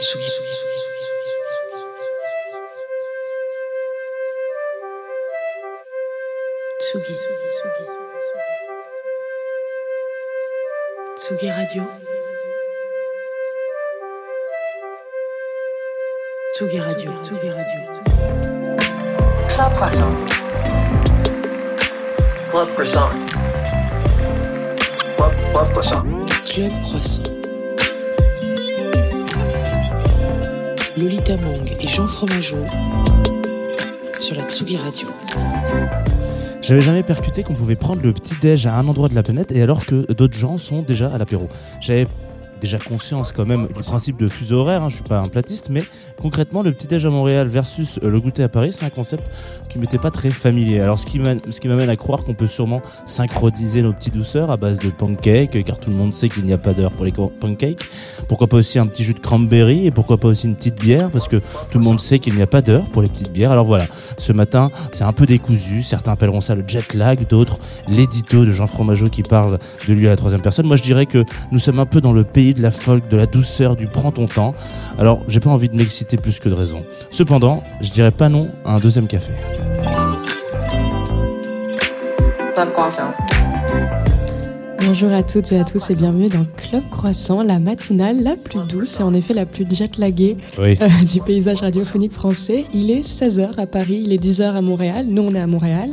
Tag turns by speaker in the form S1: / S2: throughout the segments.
S1: Tsugi. Tsugi Radio. Tsugi Radio. Tsugi Radio.
S2: Club Croissant.
S3: Club Croissant. Club, Club Croissant.
S1: Club Croissant. Lolita Mang et Jean Fromageau sur la Tsugi Radio.
S4: J'avais jamais percuté qu'on pouvait prendre le petit déj à un endroit de la planète et alors que d'autres gens sont déjà à l'apéro. J'avais déjà conscience quand même du principe de fuseau horaire, hein, je suis pas un platiste, mais concrètement le petit déj à Montréal versus euh, le goûter à Paris, c'est un concept qui m'était pas très familier. Alors ce qui m'amène à croire qu'on peut sûrement synchroniser nos petites douceurs à base de pancakes, car tout le monde sait qu'il n'y a pas d'heure pour les pancakes. Pourquoi pas aussi un petit jus de cranberry et pourquoi pas aussi une petite bière, parce que tout le monde sait qu'il n'y a pas d'heure pour les petites bières. Alors voilà, ce matin, c'est un peu décousu. Certains appelleront ça le jet lag, d'autres l'édito de Jean Fromageau qui parle de lui à la troisième personne. Moi, je dirais que nous sommes un peu dans le pays de la folk, de la douceur, du prends ton temps. Alors, j'ai pas envie de m'exciter plus que de raison. Cependant, je dirais pas non à un deuxième café.
S5: Bonjour à toutes et à tous et bienvenue dans Club Croissant, la matinale la plus douce et en effet la plus jet-laguée
S4: Oui.
S5: euh, du paysage radiophonique français. Il est 16h à Paris, il est 10h à Montréal. Nous, on est à Montréal.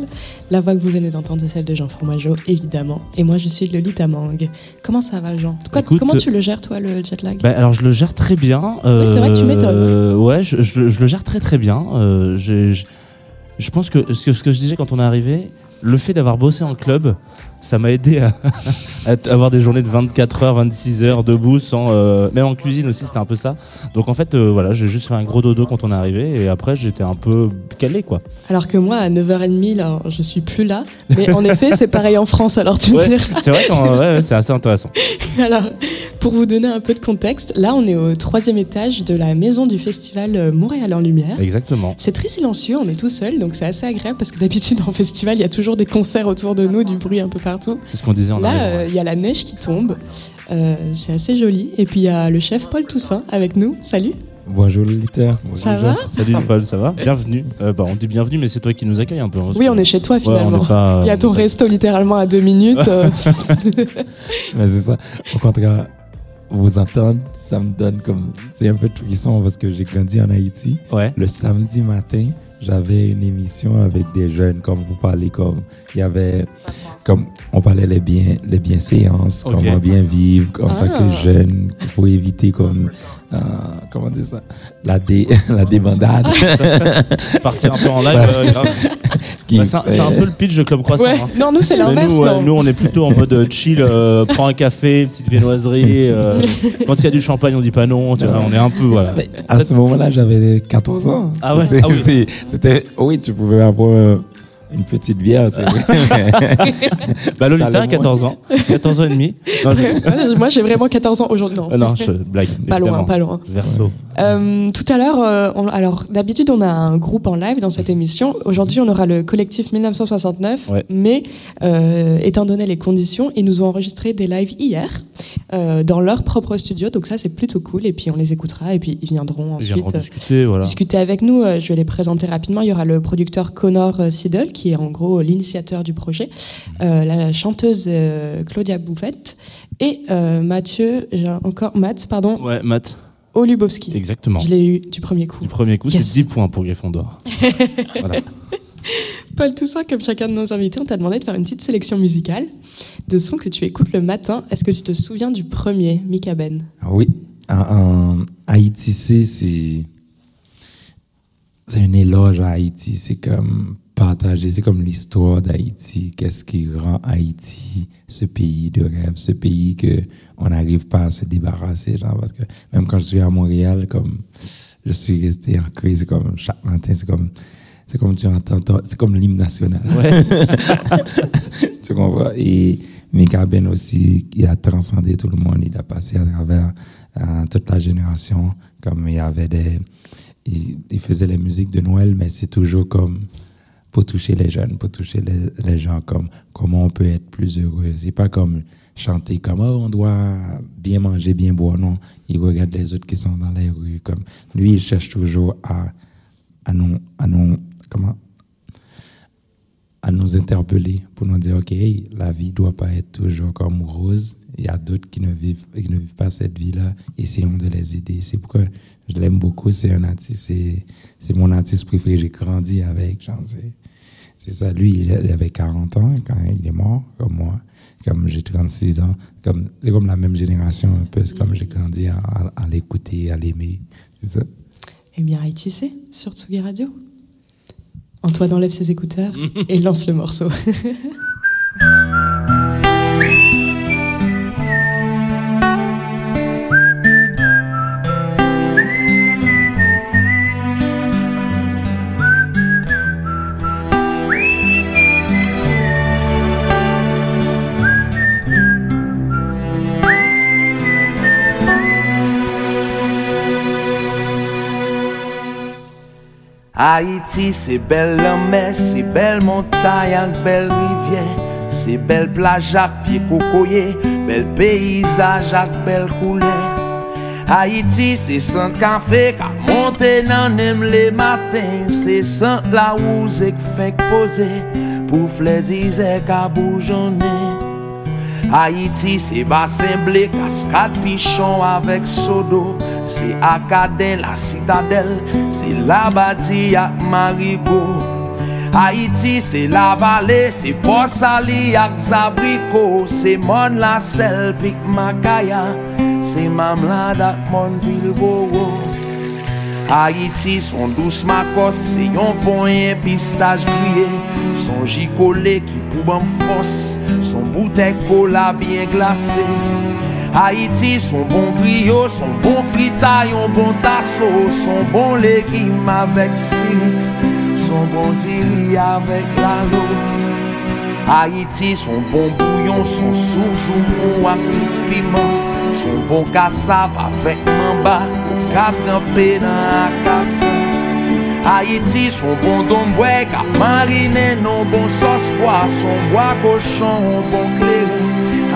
S5: La voix que vous venez d'entendre, c'est celle de Jean Fromageau, évidemment. Et moi, je suis Lolita Mang. Comment ça va, Jean? Quoi-
S4: Écoute,
S5: Comment
S4: euh,
S5: tu le gères, toi, le jet lag
S4: Bah, alors je le gère très bien.
S5: Oui, c'est vrai que tu m'étonnes.
S4: Euh, ouais, je, je le- je le gère très très bien. Euh, je pense que ce, que ce que je disais quand on est arrivé, le fait d'avoir bossé en club, ça m'a aidé à, avoir des journées de 24 heures, 26 heures debout, sans, euh, même en cuisine aussi, c'était un peu ça. Donc en fait, euh, voilà, j'ai juste fait un gros dodo quand on est arrivé et après j'étais un peu calé quoi.
S5: Alors que moi, à 9h30, là, je suis plus là. Mais en effet, c'est pareil en France, alors tu me
S4: Ouais,
S5: diras.
S4: c'est vrai, qu'en- ouais, ouais, c'est assez intéressant.
S5: Alors, pour vous donner un peu de contexte, là, on est au troisième étage de la maison du festival euh, Montréal en Lumière.
S4: Exactement.
S5: C'est très silencieux, on est tout seul, donc c'est assez agréable parce que d'habitude en festival, il y a toujours des concerts autour de nous, du bruit un peu partout.
S4: C'est ce qu'on disait en
S5: Là,
S4: arrivant.
S5: euh, il y a la neige qui tombe, euh, c'est assez joli. Et puis il y a le chef Paul Toussaint avec nous. Salut.
S6: Bonjour Lolita.
S5: Ça va
S4: Salut Paul, ça va Bienvenue. Euh, bah, on dit bienvenue, mais c'est toi qui nous accueille un peu. hein,
S5: Oui, on est chez toi finalement.
S4: pas-
S5: Il y a ton resto littéralement à deux minutes. euh,
S6: Mais c'est ça. Au contraire, vous entendre, ça me donne comme. C'est un peu de frisson parce que j'ai grandi en Haïti.
S4: Ouais.
S6: Le samedi matin, j'avais une émission avec des jeunes, comme vous parlez, comme. Il y avait. Comme on parlait les biens, les bienséances,
S4: Ok.
S6: comment bien vivre en tant
S5: Ah.
S6: que jeune, pour éviter comme. euh, comment dire ça La, dé, la débandade.
S4: Partir un peu en live. Euh, Bah, c'est un, peu le pitch de Club Croissant.
S5: ouais.
S4: hein.
S5: Non, nous c'est l'inverse.
S4: nous, nous, on est plutôt en mode euh, chill, euh, prends un café, petite viennoiserie. euh, quand il y a du champagne, on dit pas non. Tu vois, on est un peu voilà.
S6: Mais à ce moment-là, j'avais 14 ans.
S4: Ah ouais Ah oui.
S6: C'était, oui, tu pouvais avoir euh, une petite bière, c'est vrai.
S4: Bah Lolita,
S6: T'as le
S4: 14 ans, 14 ans et demi. Non, je-
S5: Ouais, Moi j'ai vraiment 14 ans aujourd'hui. Non.
S4: euh, non, je blague.
S5: Pas loin, pas loin.
S4: Verso.
S5: Euh, tout à l'heure, euh, on- alors d'habitude on a un groupe en live dans cette émission. Aujourd'hui, on aura le collectif 1969,
S4: Ouais.
S5: mais euh, étant donné les conditions, ils nous ont enregistré des lives hier euh, dans leur propre studio. Donc ça, c'est plutôt cool. Et puis on les écoutera et puis ils viendront
S4: Ils
S5: ensuite.
S4: viendront
S5: euh,
S4: discuter, voilà.
S5: discuter avec nous. Je vais les présenter rapidement. Il y aura le producteur Connor Siddle, qui est en gros l'initiateur du projet, euh, la chanteuse euh, Claudia Bouffette et euh, Mathieu, encore Matt, pardon,
S4: Ouais, Matt,
S5: Olubowski.
S4: exactement.
S5: Je l'ai eu du premier coup.
S4: Du premier coup,
S5: Yes.
S4: c'est 10 points pour Gryffondor. voilà.
S5: Paul Toussaint, comme chacun de nos invités, on t'a demandé de faire une petite sélection musicale de sons que tu écoutes le matin. Est-ce que tu te souviens du premier, Mika Ben?
S6: Ah Oui, en Haïti, c'est, c'est, c'est un éloge à Haïti. C'est comme partager, c'est comme l'histoire d'Haïti. Qu'est-ce qui rend Haïti ce pays de rêve, ce pays que on n'arrive pas à se débarrasser, genre, parce que même quand je suis à Montréal, comme, je suis resté ancré, c'est comme chaque matin, c'est comme, c'est comme tu entends, c'est comme l'hymne national.
S4: Ouais.
S6: tu comprends? Et Mika Ben aussi, il a transcendé tout le monde. Il a passé à travers euh, toute la génération. Comme il y avait des. Il, il faisait les musiques de Noël, mais c'est toujours comme pour toucher les jeunes, pour toucher les, gens, comme comment on peut être plus heureux. C'est pas comme chanter comme oh, on doit bien manger, bien boire. Non, il regarde les autres qui sont dans les rues. Comme lui, il cherche toujours à à nous à nous comment? À nous interpeller pour nous dire ok la vie doit pas être toujours comme rose il y a d'autres qui ne vivent qui ne vivent pas cette vie là essayons de les aider c'est pourquoi je l'aime beaucoup c'est un artiste c'est mon artiste préféré. J'ai grandi avec genre c'est c'est ça. Lui il avait 40 ans quand il est mort comme moi. Comme j'ai 36 ans. Comme c'est comme la même génération un peu. C'est comme j'ai grandi à, l'écouter à l'aimer. C'est ça.
S5: Eh bien, Haïti, c'est sur Tsugi Radio? Antoine enlève ses écouteurs et lance le morceau.
S3: Haiti se bel lanme, se bel montay ak bel rivye Se bel plaj ak pie kokoye, bel peyizaj ak bel koule Haiti se sant kan fe, ka monte nan em le maten Se sant la ou zek fek pose, pou flezi zek a boujone Haiti se basen ble, kaskat pichon avek sodo Se akade la sitadel Se la badi ak marigo Haiti se la vale Se posali ak zabriko Se mon la sel pik makaya Se mamlad ak mon bilbogo Haiti son dous makos Se yon ponyen pistaj griye Son jikole ki pou ban fos Son boute kola bien glase Haiti son bon griyo, son bon frita, yon bon taso Son bon legim avèk sirik, son bon diri avèk la lo Haiti son bon bouyon, son soujou pou apik piman Son bon kasav avèk mamba, pou katranpe nan akasa Haïti son bon don bouè, ka marine non bon sos poisson, bois cochon, bon clé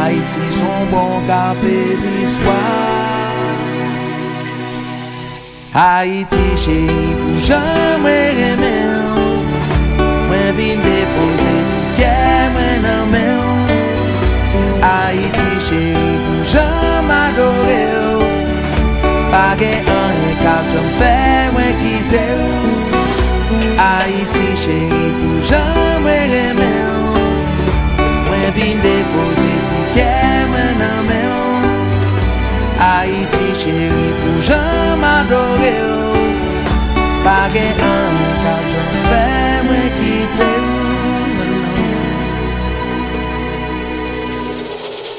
S3: Haiti son bon kafe diswa Haiti cheri pou jan mwen remen Mwen vin depose ti gen mwen nan men Haiti cheri pou jan m'adore Pa gen an rekap jan fè mwen kite Haiti cheri pou jan mwen remen Mwen vin depose nan men yo. Haiti chéri pou jom adore yo. Page an ka jom fè mwen kite yo.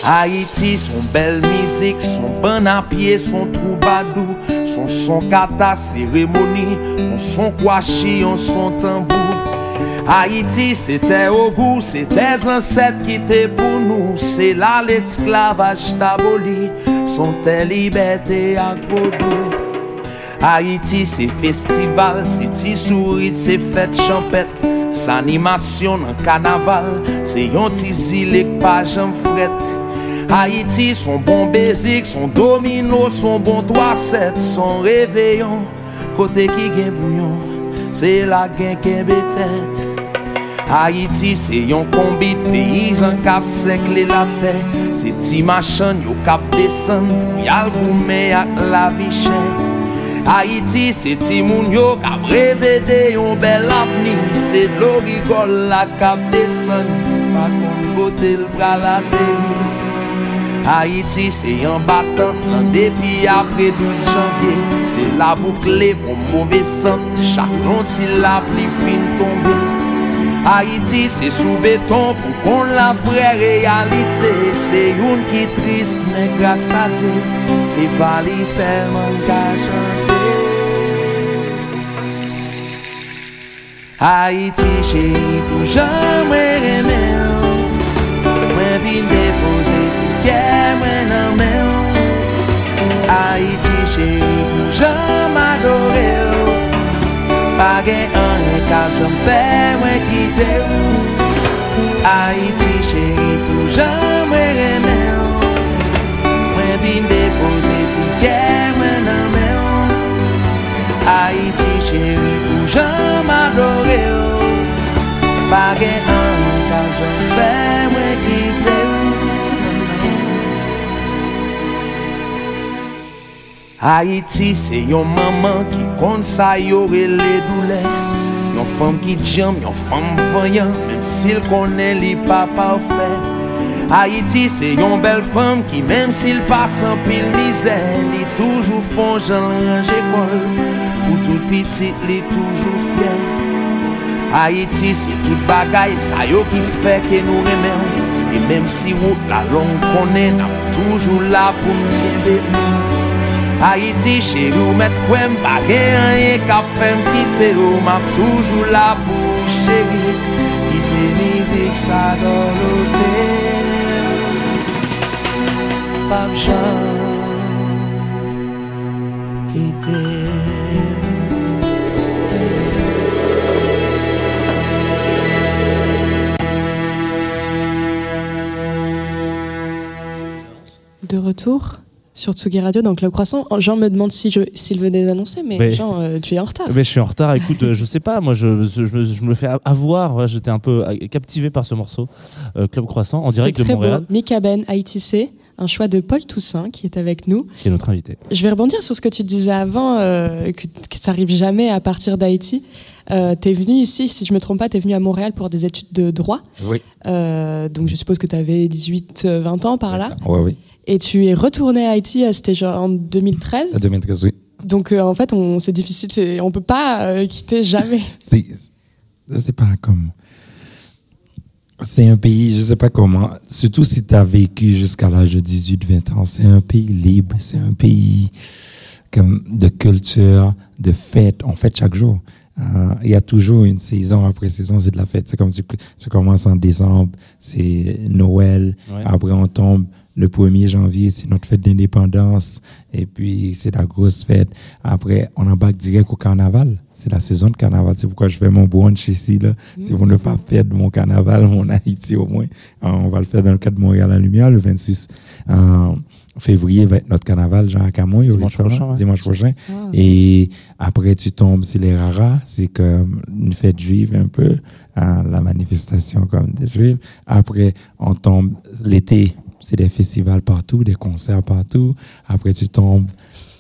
S3: Haiti son bel mizik, son ban apye, son troubadou Son son kata seremoni, son son kwashi, son tambou Haïti, c'était au goût, c'est des ancêtres qui étaient pour nous. C'est là l'esclavage t'aboli, sont tes libertés à vaudou. Haïti, c'est festival, c'est tisourit, c'est fête champette. S'animasyon nan kanaval Se yon ti zilek pa jan fret Haiti son bon bezik Son domino, son bon toaset Son reveyon Kote ki gen bouyon Se la gen ken betet Haiti se yon kombi peyizan kap sekle la te Se ti machan yo kap desen pou yal koume ak la vichè Haiti se ti moun yo kap revede yon bel apni Se dlo rigol la kap desen pa kon kote l pralate Haiti se yon batan lan depi apre 12 janvye Se la boukle pou mouve san Chak lonti la pli fin tombe Haiti se sou beton pou kon la vre realite Se yon ki trist men grasa te Se pali selman ka chante Haiti chéri pou jamwe remel Mwen vin depose ti kè mwen amel Haiti chéri pou jam adorel Page an e kap jom fè mwen kite ou. Haiti chèri pou jom mwen remè ou. Mwen vin depose ti kè mwen nan mè ou. Haiti chèri pou jom adore ou. Page an e kap jom fè mwen kite ou. Haiti se yon maman ki kon sa yore le doule. Yon fam ki djam, yon fam vanyan, menm sil konen li pa pa ou fe Haiti se yon bel fam ki menm sil pasan pil mize Li toujou fon jan range kol, pou tout pitit li toujou fye Haiti se tout bagay sa yo ki fe ke nou remen E menm si wot la long konen, nam toujou la pou mkebe nou Haiti chéri ou met kwen pa gen anye ka fem kite ou Map toujou la pou chéri Kite mizik sa dolote Pap jan kite
S5: De retour sur Tsugi Radio, donc le croissant. Jean me demande si je, s'il venait d'annoncer, mais
S4: Mais-
S5: Jean, euh, tu es en retard.
S4: Mais je suis en retard, écoute, euh, je sais pas, moi je, je, je me, je me le fais avoir, j'étais un peu euh, captivé par ce morceau, euh, Club Croissant, en direct de Montréal,
S5: beau. Mika Ben, ITC, un choix de Paul Toussaint qui est avec nous.
S4: qui est notre invité.
S5: Je vais rebondir sur ce que tu disais avant, euh, que, que ça arrive jamais à partir d'Haïti. Euh, t'es venu ici, si je me trompe pas, t'es venu à Montréal pour des études de droit.
S6: Oui.
S5: Euh, donc je suppose que tu avais 18, euh, 20 ans par là.
S6: Oui, oui.
S5: Et tu es retourné à Haïti, euh, c'était genre en 2013.
S6: À 2013, oui.
S5: Donc euh, en fait, on, c'est difficile, c'est, on peut pas euh, quitter jamais.
S6: C'est, c'est pas comme. C'est un pays, je sais pas comment, surtout si tu as vécu jusqu'à l'âge de 18-20 ans, c'est un pays libre, c'est un pays comme de culture, de fête, on fête chaque jour. Euh, Il y a toujours une saison après saison, c'est de la fête. C'est comme tu, tu commences en décembre, c'est Noël,
S4: Ouais.
S6: après on tombe le 1er janvier, c'est notre fête d'indépendance, et puis c'est la grosse fête. Après, on embarque direct au carnaval. C'est la saison de carnaval. C'est pourquoi je fais mon brunch ici, là. C'est pour ne pas perdre mon carnaval, mon Haïti au moins. Euh, on va le faire dans le cadre de Montréal à la Lumière, le 26 euh, février va être notre carnaval, Jean au
S4: Dimanche prochain,
S6: dimanche prochain. Et après, tu tombes, c'est les raras, c'est comme une fête juive un peu, hein, la manifestation comme des juifs. Après, on tombe l'été, c'est des festivals partout, des concerts partout. Après, tu tombes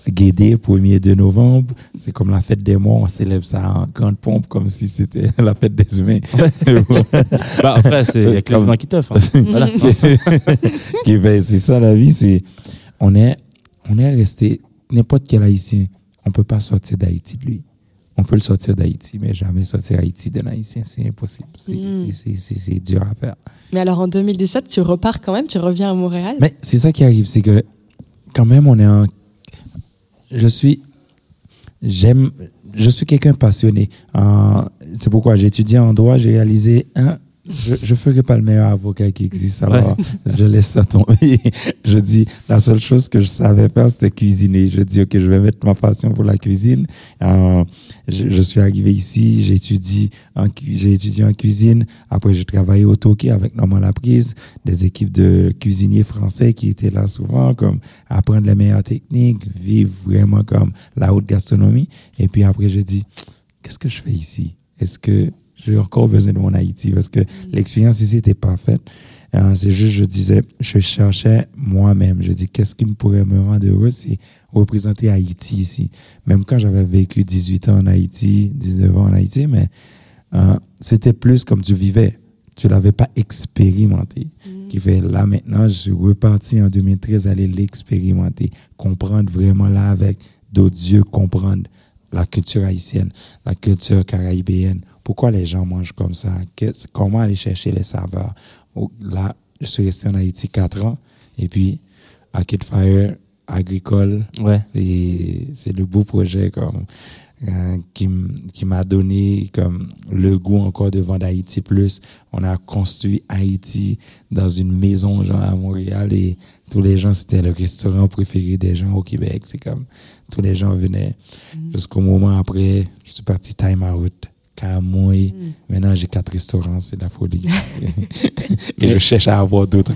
S6: Guédé, 1er de novembre, c'est comme la fête des morts, on célèbre ça en grande pompe comme si c'était la fête des humains.
S4: bah après, c'est- il y a que les humains qui hein. Voilà.
S6: C'est ça la vie, c'est on est on est resté n'importe quel haïtien, on peut pas sortir d'Haïti de lui. On peut le sortir d'Haïti, mais jamais sortir Haïti d'un haïtien, c'est impossible. C'est
S5: Mm.
S6: c'est dur à faire.
S5: Mais alors en 2017, tu repars quand même, tu reviens à Montréal?
S6: Mais c'est ça qui arrive, c'est que quand même on est un je suis j'aime je suis quelqu'un passionné. Euh, c'est pourquoi j'ai étudié en droit, j'ai réalisé un je ne ferai pas le meilleur avocat qui existe, alors je laisse ça tomber. je dis, la seule chose que je savais faire, c'était cuisiner. Je dis, OK, je vais mettre ma passion pour la cuisine. Euh, je, je suis arrivé ici, j'ai étudié, en, étudié cuisine. Après, j'ai travaillé au Toki avec Normand Laprise, des équipes de cuisiniers français qui étaient là souvent, comme apprendre les meilleures techniques, vivre vraiment comme la haute gastronomie. Et puis après, j'ai dit, qu'est-ce que je fais ici? Est-ce que j'ai encore besoin de mon Haïti? Parce que l'expérience ici était parfaite. Euh, c'est juste, je disais, je cherchais moi-même. Je dis, qu'est-ce qui me pourrait me rendre heureux? C'est représenter Haïti ici. Même quand j'avais vécu 18 ans en Haïti, 19 ans en Haïti, mais euh, c'était plus comme tu vivais. Tu l'avais pas expérimenté. Qui fait là maintenant, je suis reparti en 2013 aller l'expérimenter, comprendre vraiment là avec d'autres yeux, comprendre la culture haïtienne, la culture caribéenne. Pourquoi les gens mangent comme ça? Comment aller chercher les saveurs? Là, je suis resté en Haïti quatre ans et puis Arcade Fire agricole,
S4: Ouais.
S6: c'est c'est le beau projet comme euh, qui qui m'a donné comme le goût encore de vendre Haïti plus. On a construit Haïti dans une maison genre à Montréal et tous les gens c'était le restaurant préféré des gens au Québec. C'est comme tous les gens venaient jusqu'au moment après je suis parti time out Kamui. Maintenant, j'ai quatre restaurants, c'est la folie. Et je cherche à avoir d'autres.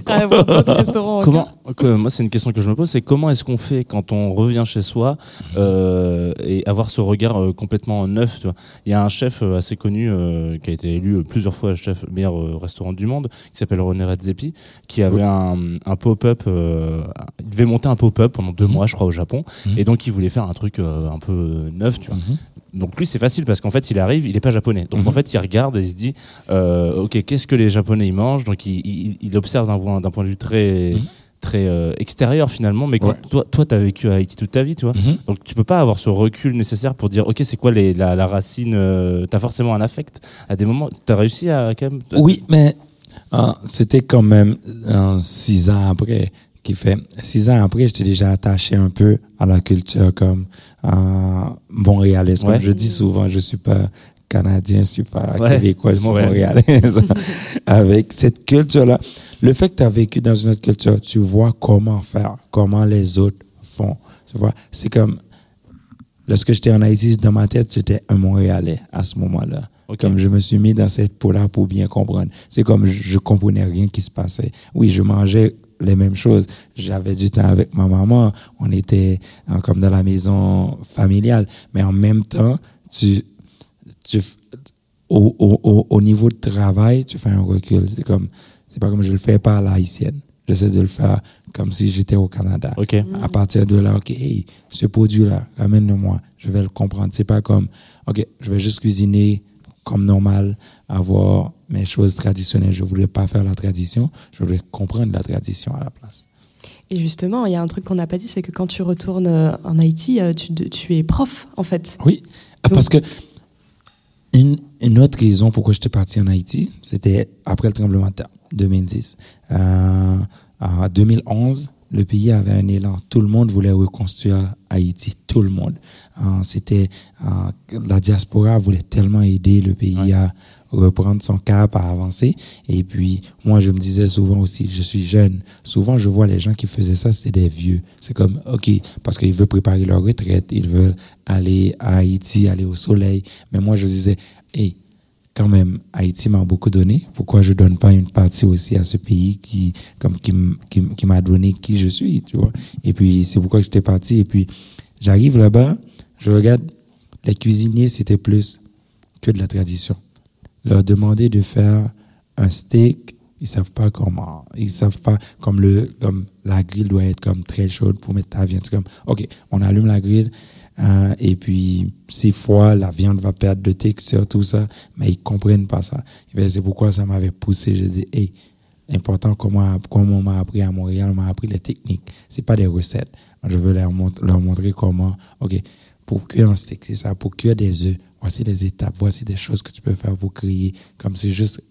S4: Comment que- Moi, c'est une question que je me pose, c'est comment est-ce qu'on fait quand on revient chez soi euh, et avoir ce regard euh, complètement neuf. Il y a un chef euh, assez connu euh, qui a été élu plusieurs fois chef meilleur euh, restaurant du monde, qui s'appelle René Redzepi, qui avait un, un pop-up. euh, il devait monter un pop-up pendant deux mois, je crois, au Japon,
S6: Mhm.
S4: et donc il voulait faire un truc euh, un peu neuf. Tu vois.
S6: Mhm.
S4: Donc lui c'est facile parce qu'en fait il arrive, il est pas japonais. Donc
S6: Mhm.
S4: en fait il regarde et il se dit euh, ok qu'est-ce que les japonais ils mangent? Donc il, il, il observe d'un point point de vue très
S6: Mhm.
S4: très euh, extérieur finalement. Mais quand
S6: Ouais.
S4: toi toi t'as vécu à Haïti toute ta vie tu vois.
S6: Mhm.
S4: Donc tu peux pas avoir ce recul nécessaire pour dire ok c'est quoi les, la, la racine. Euh, t'as forcément un affect à des moments. T'as réussi à quand même?
S6: Oui, mais euh, c'était quand même euh, six ans après qui fait six ans après j'étais déjà attaché un peu à la culture comme euh, montréalaise comme
S4: Ouais.
S6: je dis souvent je suis pas canadien je suis pas
S4: Ouais,
S6: québécois je suis
S4: montréalais.
S6: montréalais avec cette culture là le fait que tu as vécu dans une autre culture tu vois comment faire comment les autres font tu vois? C'est comme lorsque j'étais en Haïti dans ma tête j'étais un montréalais à ce moment-là comme je me suis mis dans cette peau-là pour bien comprendre. C'est comme je, je comprenais rien qui se passait. Oui, je mangeais les mêmes choses. J'avais du temps avec ma maman. On était euh, comme dans la maison familiale. Mais en même temps, tu, tu, au, au, au, au niveau de travail, tu fais un recul. C'est comme, c'est pas comme je le fais pas à la haïtienne. J'essaie de le faire comme si j'étais au Canada.
S4: Ok.
S6: À partir de là, OK, hey, ce produit-là, ramène-le-moi. Je vais le comprendre. C'est pas comme, OK, je vais juste cuisiner comme normal, avoir mes choses traditionnelles. Je voulais pas faire la tradition. Je voulais comprendre la tradition à la place.
S5: Et justement, il y a un truc qu'on n'a pas dit, c'est que quand tu retournes euh, en Haïti, euh, tu, tu es prof, en fait.
S6: Oui,
S5: Donc-
S6: parce que une, une autre raison pourquoi j'étais parti en Haïti, c'était après le tremblement de terre, 2010. Euh, en 2011, le pays avait un élan. Tout le monde voulait reconstruire Haïti, tout le monde. Euh, c'était euh, la diaspora voulait tellement aider le pays à reprendre son cap, à avancer. Et puis, moi, je me disais souvent aussi, je suis jeune. Souvent, je vois les gens qui faisaient ça, c'est des vieux. C'est comme, OK, parce qu'ils veulent préparer leur retraite, ils veulent aller à Haïti, aller au soleil. Mais moi, je disais, hey, quand même, Haïti m'a beaucoup donné. Pourquoi je donne pas une partie aussi à ce pays qui, comme, qui, qui, qui m'a donné qui je suis, tu vois? Et puis, c'est pourquoi j'étais parti. Et puis, j'arrive là-bas, je regarde, les cuisiniers, c'était plus que de la tradition. Leur demander de faire un steak, ils savent pas comment, ils savent pas comme le, comme la grille doit être comme très chaude pour mettre ta viande. C'est comme, ok, on allume la grille, euh, et puis, c'est froid, la viande va perdre de texture, tout ça, mais ils comprennent pas ça. C'est pourquoi ça m'avait poussé. Je dis, hey, important comment, comme on m'a appris à Montréal, on m'a appris les techniques. C'est pas des recettes. Je veux leur montrer comment, ok, pour cuire un steak, c'est ça, pour cuire des œufs, voici les étapes, voici des choses que tu peux faire pour créer, comme c'est juste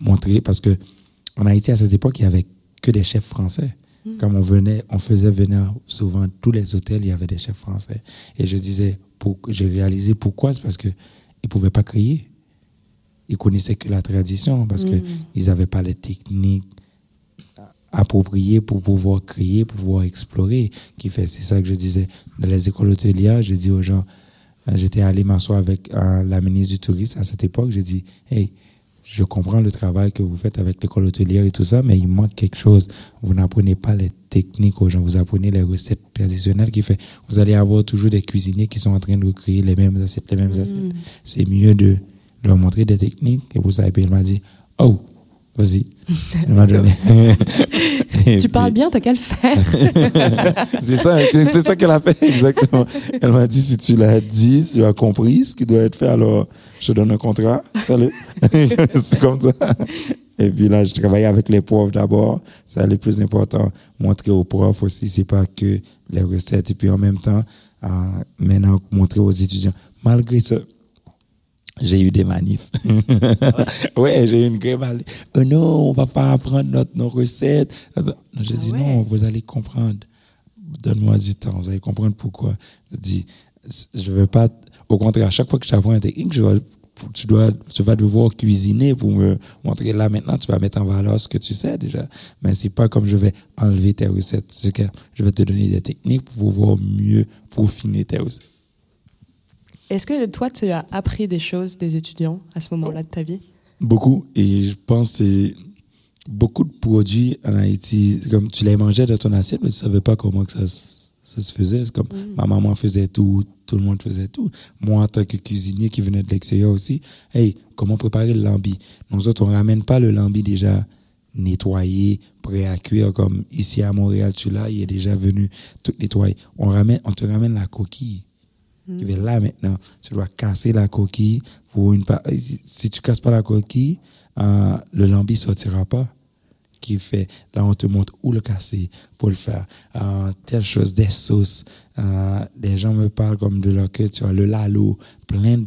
S6: montrer, parce que en Haïti, à cette époque, il y avait que des chefs français. Comme on venait, on faisait venir souvent tous les hôtels, il y avait des chefs français. Et je disais, pour, j'ai réalisé pourquoi, c'est parce que ils pouvaient pas créer. Ils connaissaient que la tradition, parce que ils n'avaient pas les techniques appropriées pour pouvoir créer, pour pouvoir explorer. Qui fait, c'est ça que je disais. Dans les écoles hôtelières, j'ai dit aux gens, j'étais allé m'asseoir avec euh, la ministre du Tourisme à cette époque, j'ai dit, hey, je comprends le travail que vous faites avec l'école hôtelière et tout ça, mais il manque quelque chose. Vous n'apprenez pas les techniques aux gens, vous apprenez les recettes traditionnelles qui fait, vous allez avoir toujours des cuisiniers qui sont en train de recréer les mêmes assiettes, les mêmes assiettes. C'est mieux de leur montrer des techniques. Et et puis elle m'a dit, oh, vas-y. Elle m'a donné. Et
S5: Tu parles bien, t'as qu'à le faire.
S6: c'est ça, c'est ça qu'elle a fait, exactement. Elle m'a dit, si tu l'as dit, si tu as compris ce qui doit être fait, alors je te donne un contrat. Fais-le. c'est comme ça. Et puis là, je travaillais avec les profs d'abord. C'est le plus important. Montrer aux profs aussi, c'est pas que les recettes. Et puis en même temps, euh, maintenant, montrer aux étudiants. Malgré ça, j'ai eu des manifs. ouais, j'ai eu une grève. Oh non, on va pas apprendre notre, nos recettes. J'ai
S5: Ah
S6: dit
S5: ouais.
S6: non, vous allez comprendre. Donne-moi du temps, vous allez comprendre pourquoi. Je dis, je veux pas. Au contraire, à chaque fois que j'apprends une technique, je dois- tu dois, tu vas devoir cuisiner pour me montrer là maintenant, tu vas mettre en valeur ce que tu sais déjà. Mais c'est pas comme je vais enlever tes recettes. Je vais te donner des techniques pour pouvoir mieux peaufiner tes recettes.
S5: Est-ce que toi, tu as appris des choses des étudiants à ce moment-là de ta vie?
S6: Beaucoup. Et je pense que beaucoup de produits en Haïti. Comme tu les mangeais dans ton assiette, mais tu savais pas comment que ça, ça se faisait. C'est comme ma maman faisait tout, tout le monde faisait tout. Moi, en tant que cuisinier qui venait de l'extérieur aussi, hey, comment préparer le lambi? Nous autres, on ramène pas le lambi déjà nettoyé, prêt à cuire comme ici à Montréal, tu l'as, il est déjà venu tout nettoyer. On ramène, on te ramène la coquille. Tu vas là maintenant, tu dois casser la coquille pour une pa- si, tu casses pas la coquille, euh, le lambi sortira pas. Qui fait, là on te montre où le casser pour le faire. Euh, telle chose, des sauces. Euh, des gens me parlent comme de leur culture, le lalo, plein de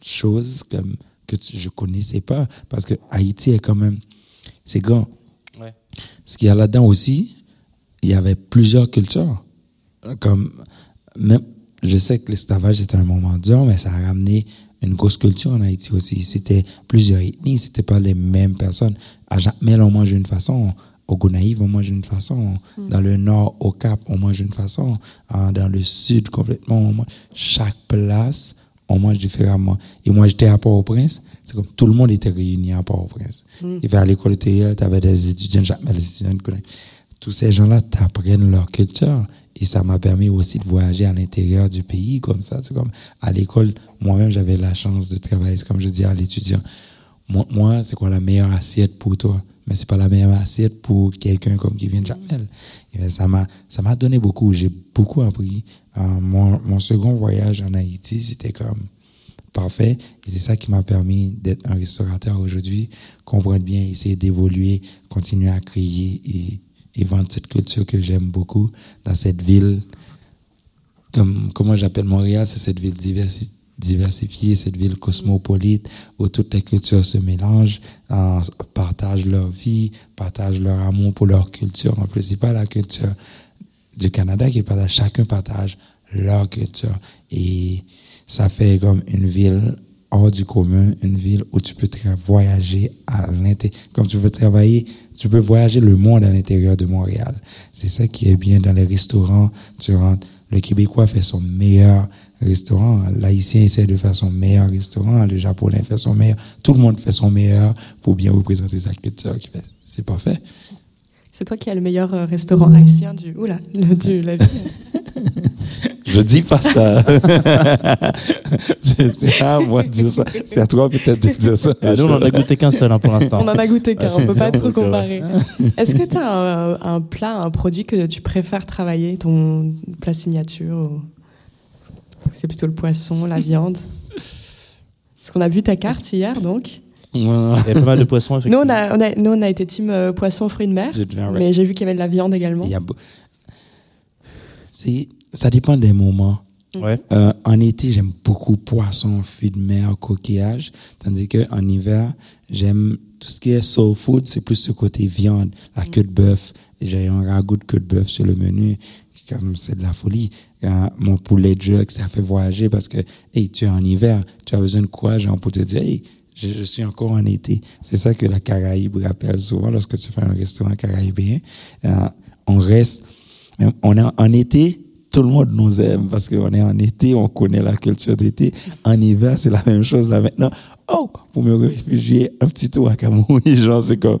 S6: choses comme que tu- je connaissais pas parce que Haïti est quand même, c'est grand.
S4: Ouais.
S6: Ce qu'il y a là-dedans aussi, il y avait plusieurs cultures. Comme, même, je sais que l'esclavage était un moment dur, mais ça a ramené une grosse culture en Haïti aussi. C'était plusieurs ethnies, c'était pas les mêmes personnes. À Jacmel, on mange d'une façon. Au Gonaïve, on mange d'une façon. Dans le nord, au Cap, on mange d'une façon. Dans le sud, complètement, on mange. Chaque place, on mange différemment. Et moi, j'étais à Port-au-Prince. C'est comme tout le monde était réuni à Port-au-Prince. Il y avait à l'école de tu avais des étudiants de Jacmel, des étudiants de Gonaïve tous ces gens-là t'apprennent leur culture. Et ça m'a permis aussi de voyager à l'intérieur du pays, comme ça. C'est comme à l'école, moi-même, j'avais la chance de travailler, comme je dis à l'étudiant. Moi, c'est quoi la meilleure assiette pour toi? Mais c'est pas la meilleure assiette pour quelqu'un comme qui vient de Jamel. Et ça m'a, ça m'a donné beaucoup. J'ai beaucoup appris. Euh, mon, mon second voyage en Haïti, c'était comme, parfait. Et c'est ça qui m'a permis d'être un restaurateur aujourd'hui, comprendre bien, essayer d'évoluer, continuer à créer et, et vendre cette culture que j'aime beaucoup dans cette ville. Comme, comment j'appelle Montréal, c'est cette ville diversi- diversifiée, cette ville cosmopolite où toutes les cultures se mélangent, partagent leur vie, partagent leur amour pour leur culture. En plus, c'est pas la culture du Canada qui partage, chacun partage leur culture. Et ça fait comme une ville hors du commun, une ville où tu peux voyager à l'intérieur. Comme tu veux travailler, tu peux voyager le monde à l'intérieur de Montréal. C'est ça qui est bien dans les restaurants. Tu rentres, le Québécois fait son meilleur restaurant, l'Haïtien essaie de faire son meilleur restaurant, le Japonais fait son meilleur. Tout le monde fait son meilleur pour bien représenter sa culture. C'est parfait.
S5: C'est toi qui as le meilleur euh, restaurant haïtien du, oula, du, la vie.
S6: Je dis pas ça. c'est à moi de dire ça. C'est à toi peut-être de dire ça.
S4: Ah, nous, on en a goûté qu'un seul hein, pour l'instant.
S5: On en a goûté qu'un, on peut pas trop
S4: euh,
S5: comparer. Est-ce que tu as un, un plat, un produit que tu préfères travailler, ton plat signature ou- c'est plutôt le poisson, la viande Parce qu'on a vu ta carte hier, donc.
S4: Il y avait pas mal de poissons,
S5: Nous, on a, on a- nous, on a été team euh, poisson, fruits de mer, mais j'ai vu qu'il y avait de la viande également.
S6: Il y a C'est, ça dépend des moments.
S4: Ouais.
S6: Euh, en été, j'aime beaucoup poisson, fruits de mer, coquillage. Tandis que en hiver, j'aime tout ce qui est soul food, c'est plus ce côté viande, la queue de bœuf. J'ai un ragoût de queue de bœuf sur le menu. Comme c'est de la folie. Euh, mon poulet jerk, ça fait voyager parce que, hey, tu es en hiver, tu as besoin de quoi, genre, pour te dire, hey, je, je suis encore en été. C'est ça que la Caraïbe rappelle souvent lorsque tu fais un restaurant caraïbien. Euh, on reste, même on est en- en été, tout le monde nous aime parce qu'on est en été, on connaît la culture d'été. En hiver, c'est la même chose là maintenant. Oh, pour me réfugier un petit tour à Cameroun, genre, c'est comme,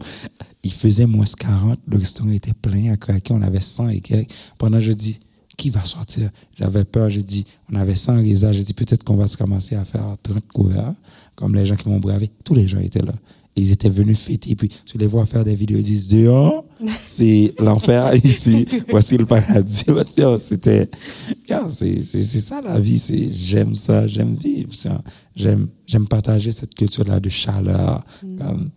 S6: il faisait moins 40, le restaurant était plein à craquer, on avait 100 et quelques. Pendant, je dis, qui va sortir? J'avais peur, je dis, on avait 100 risas, je dis, peut-être qu'on va se commencer à faire 30 couverts, comme les gens qui m'ont bravé. Tous les gens étaient là. Ils étaient venus fêter, puis tu les vois faire des vidéos, ils disent, dehors, c'est l'enfer ici, voici le paradis. Voici, oh, C'était, c'est ça la vie, c'est j'aime ça, j'aime vivre, j'aime j'aime partager cette culture-là de chaleur, comme,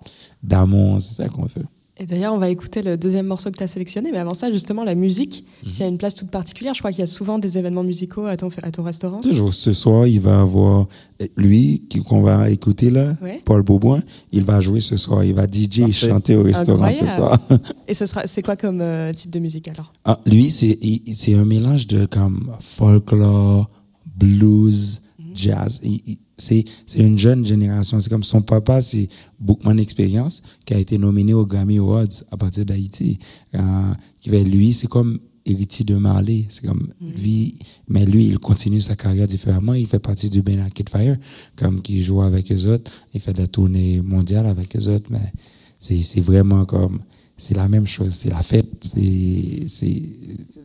S6: d'amour, c'est ça qu'on fait.
S5: Et d'ailleurs, on va écouter le deuxième morceau que tu as sélectionné, mais avant ça, justement, la musique, qui a une place toute particulière. Je crois qu'il y a souvent des événements musicaux à ton, à ton restaurant.
S6: Toujours ce soir, il va avoir euh, lui qui- qu'on va écouter là,
S5: Ouais.
S6: Paul Beauboin, il va jouer ce soir, il va DJ et chanter au restaurant ce soir.
S5: Et ce sera, c'est quoi comme euh, type de musique alors?
S6: Ah, lui, c'est un mélange de comme folklore, blues, jazz. Il- il- c'est une jeune génération. C'est comme son papa, c'est Bookman Experience, qui a été nominé au Grammy Awards à partir d'Haïti. Euh, lui, c'est comme héritier de Marley. C'est comme mm. lui, mais lui, il continue sa carrière différemment. Il fait partie du Ben Arcade Fire, comme qui joue avec les autres. Il fait des tournées mondiales avec les autres, mais c'est vraiment comme c'est la même chose, c'est la fête, c'est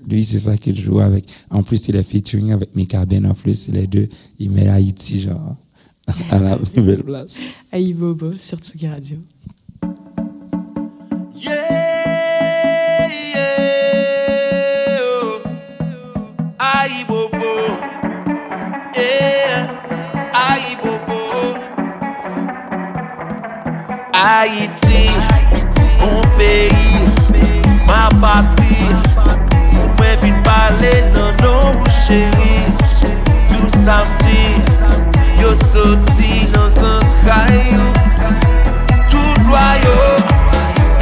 S6: lui c'est ça qu'il joue avec. En plus il est featuring avec Mika Ben en plus les deux, il met Haïti genre à la nouvelle place.
S5: À sur Tsugi Radio.
S3: Yeah, yeah, oh. Aïe, bobo. Yeah, aïe, bobo. Haïti, mon pays, ma patrie. Mwen vin pale nan nou chéri. Tout samedi, Yo soti nan zantray yo. Tout lwa yo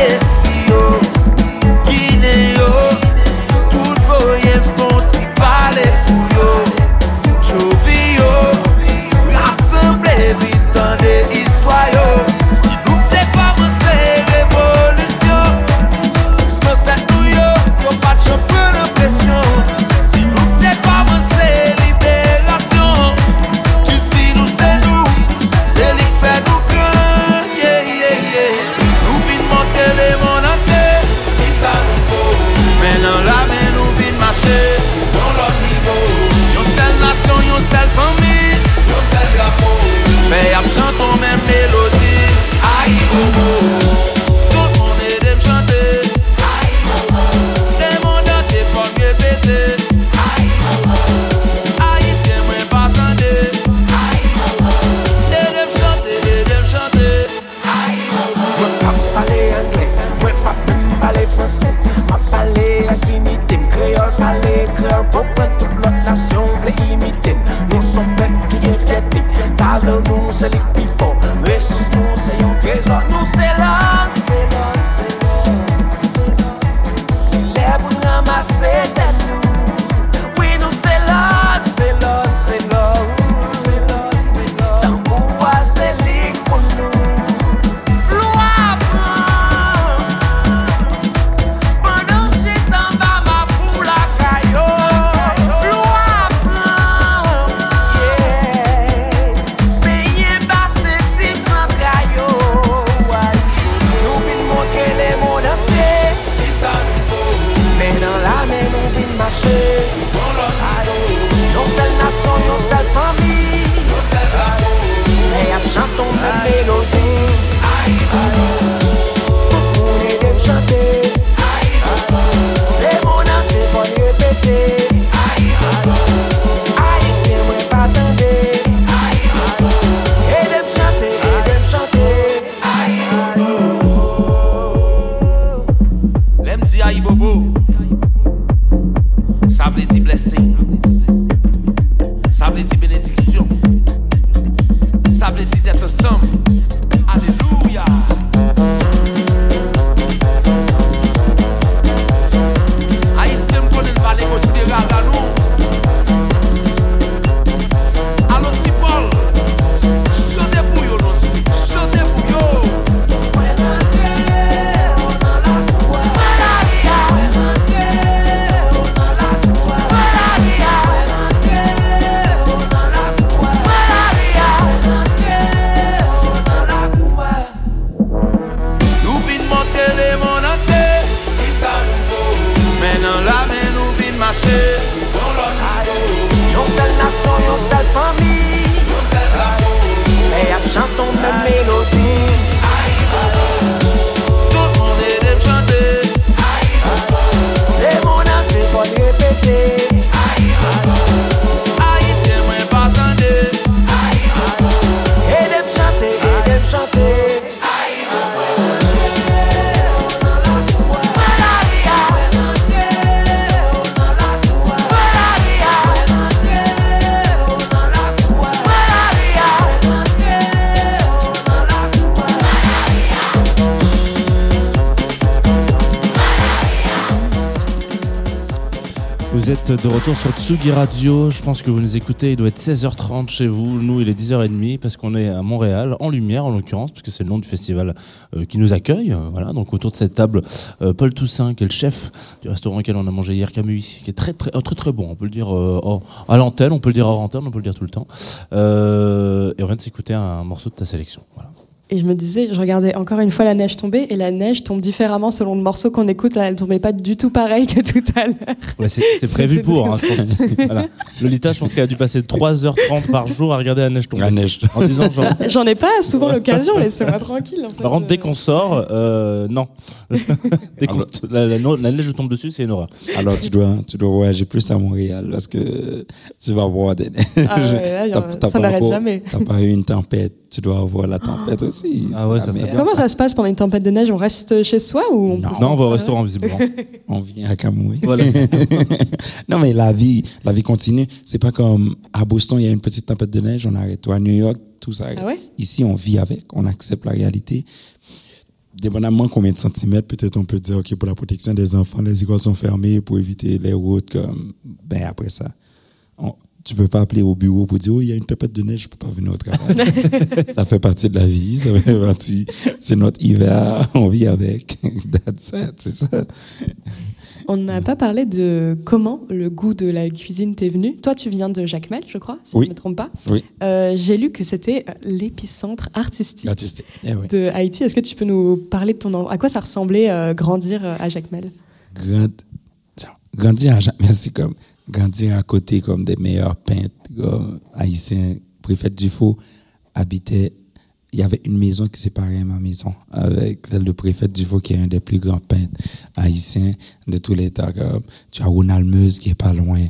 S3: Esti yo Gine yo. De
S4: retour sur Tsugi Radio. Je pense que vous nous écoutez. Il doit être 16h30 chez vous. Nous, il est 10h30 parce qu'on est à Montréal, en lumière en l'occurrence, puisque c'est le nom du festival euh, qui nous accueille. Euh, voilà. Donc autour de cette table, euh, Paul Toussaint, qui est le chef du restaurant auquel on a mangé hier, Camus, qui est très très très très bon. On peut le dire à l'antenne, on peut le dire hors antenne, on peut le dire tout le temps. Et on vient de s'écouter un morceau de ta sélection.
S5: Et je me disais, je regardais encore une fois la neige tomber, et la neige tombe différemment selon le morceau qu'on écoute. Elle tombait pas du tout pareil que tout à l'heure.
S4: Ouais, c'est prévu pour. Hein, je pense. Voilà. Lolita, je pense qu'elle a dû passer 3h30 par jour à regarder la neige tomber.
S6: La neige.
S4: En disant genre,
S5: J'en ai pas souvent l'occasion, laissez-moi tranquille. en fait.
S4: Par contre, dès qu'on sort, euh, non. dès qu'on- la, la- la neige tombe dessus, c'est une horreur.
S6: Alors, tu dois, tu dois voyager plus à Montréal parce que tu vas voir des neiges.
S5: Ah ouais, là, a- ça n'arrête jamais.
S6: T'as pas eu une tempête, tu dois avoir la tempête aussi.
S4: Ah ouais, ça.
S5: Comment ça se passe pendant une tempête de neige? On reste chez soi ou on
S6: Non.
S4: on va au restaurant, visiblement.
S6: On vient à Camoué.
S4: Voilà.
S6: non, mais la vie, la vie continue. C'est pas comme à Boston, il y a une petite tempête de neige, on arrête. Ou à New York, tout ça arrête.
S5: Ah ouais?
S6: Ici, on vit avec, on accepte la réalité. Dépendamment combien de centimètres, peut-être on peut dire, OK, pour la protection des enfants, les écoles sont fermées pour éviter les routes comme, ben après ça. On, tu peux pas appeler au bureau pour dire, oh, il y a une tempête de neige, je peux pas venir au travail. ça fait partie de la vie, ça fait partie, c'est notre hiver, on vit avec. That's it, c'est ça.
S5: On n'a pas parlé de comment le goût de la cuisine t'est venu. Toi, tu viens de Jacmel, je crois, si
S6: Oui.
S5: je ne me trompe pas.
S6: Oui.
S5: Euh, J'ai lu que c'était l'épicentre artistique
S6: Artistique. Eh oui.
S5: de Haïti. Est-ce que tu peux nous parler de ton à quoi ça ressemblait euh, grandir euh, à Jacmel
S6: Grand- tiens, grandir à jamais, c'est comme grandir à côté comme des meilleurs peintres comme haïtiens. Préfet Dufault habitait, il y avait une maison qui séparait ma maison avec celle de préfet Dufault qui est un des plus grands peintres haïtiens de tous les temps. Tu as Ronald Meuse qui est pas loin.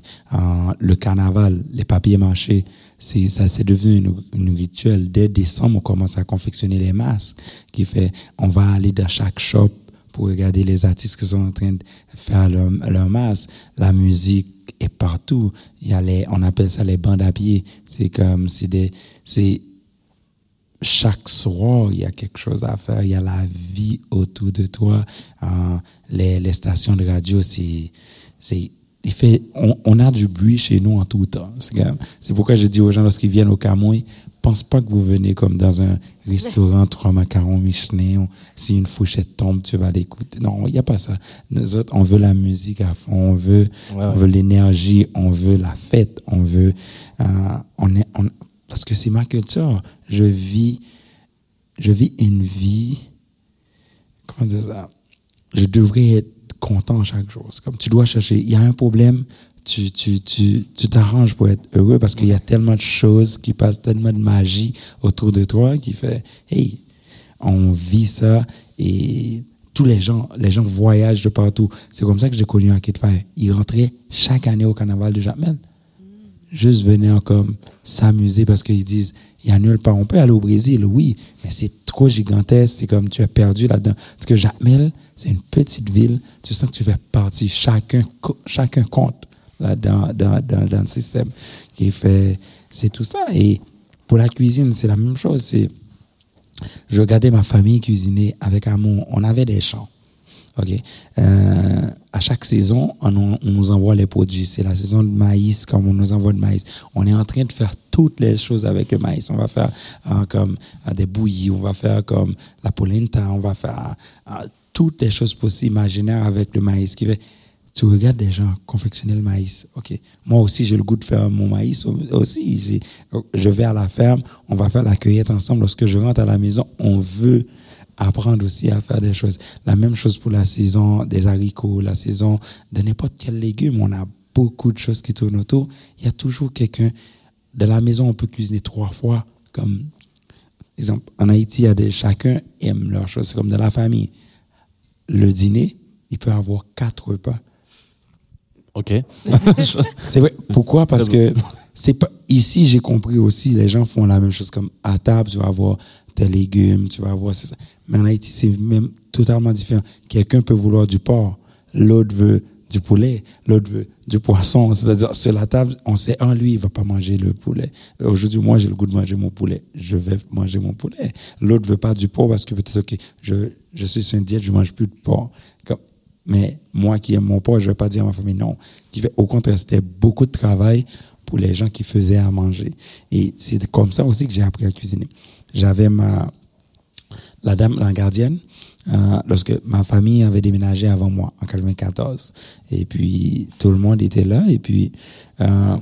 S6: Le carnaval, les papiers mâchés, c'est ça c'est devenu une rituel. Dès décembre, on commence à confectionner les masques qui fait, on va aller dans chaque shop pour regarder les artistes qui sont en train de faire leur, leur masse. La musique est partout. Il y a les, on appelle ça les bandes à pied. C'est comme, c'est des, c'est, chaque soir, il y a quelque chose à faire. Il y a la vie autour de toi. Euh, les, les stations de radio, c'est, c'est, il fait, on, on a du bruit chez nous en tout temps. C'est pourquoi je dis aux gens lorsqu'ils viennent au Camouille, pense pas que vous venez comme dans un restaurant, trois macarons Michelin, ou si une fourchette tombe, tu vas l'écouter. Non, il n'y a pas ça. Nous autres, on veut la musique à fond, on veut,
S4: Ouais,
S6: on
S4: ouais.
S6: veut l'énergie, on veut la fête, on veut, euh, on est, on- parce que c'est ma culture. Je vis, je vis une vie, comment dire ça? Je devrais être content chaque jour. C'est comme tu dois chercher. Il y a un problème, tu, tu, tu, tu t'arranges pour être heureux parce qu'il y a tellement de choses qui passent, tellement de magie autour de toi qui fait, hey, on vit ça et tous les gens, les gens voyagent de partout. C'est comme ça que j'ai connu Akid Faye. Il rentrait chaque année au carnaval de Jamel. Juste venir comme s'amuser parce qu'ils disent, il y a nulle part. On peut aller au Brésil, oui, mais c'est trop gigantesque. C'est comme tu es perdu là-dedans. Parce que Jamel, c'est une petite ville. Tu sens que tu fais partie. Chacun, chacun compte dans, dans, dans, dans le système qui fait, c'est tout ça. Et pour la cuisine, c'est la même chose. C'est, je regardais ma famille cuisiner avec amour. On avait des champs. OK? Euh, à chaque saison, on, nous- envoie les produits. C'est la saison de maïs, comme on nous envoie de maïs. On est en train de faire toutes les choses avec le maïs. On va faire euh, comme euh, des bouillies, on va faire comme la polenta, on va faire euh, toutes les choses possibles, imaginaires avec le maïs. Tu regardes des gens confectionner le maïs. OK. Moi aussi, j'ai le goût de faire mon maïs au- aussi. Je vais à la ferme, on va faire la cueillette ensemble. Lorsque je rentre à la maison, on veut apprendre aussi à faire des choses. La même chose pour la saison des haricots, la saison de n'importe quel légume. On a beaucoup de choses qui tournent autour. Il y a toujours quelqu'un. De la maison, on peut cuisiner trois fois. Comme, exemple, en Haïti, il y a des, chacun aime leur chose. C'est comme dans la famille. Le dîner, il peut avoir quatre repas.
S4: Ok.
S6: C'est vrai. Pourquoi? Parce que c'est pas, ici, j'ai compris aussi, les gens font la même chose comme à table, tu vas avoir tes légumes, tu vas avoir, ça. Mais en Haïti, c'est même totalement différent. Quelqu'un peut vouloir du porc, l'autre veut du poulet, l'autre veut du poisson. C'est-à-dire, sur la table, on sait, en lui, il va pas manger le poulet. Aujourd'hui, moi, j'ai le goût de manger mon poulet. Je vais manger mon poulet. L'autre veut pas du porc parce que peut-être, OK, je, je suis sur une diète, je mange plus de porc. Mais moi qui aime mon poste, je vais pas dire à ma famille non. Au contraire, c'était beaucoup de travail pour les gens qui faisaient à manger. Et c'est comme ça aussi que j'ai appris à cuisiner. J'avais ma, la dame, la gardienne, euh, lorsque ma famille avait déménagé avant moi, en 94. Et puis, tout le monde était là. Et puis, euh,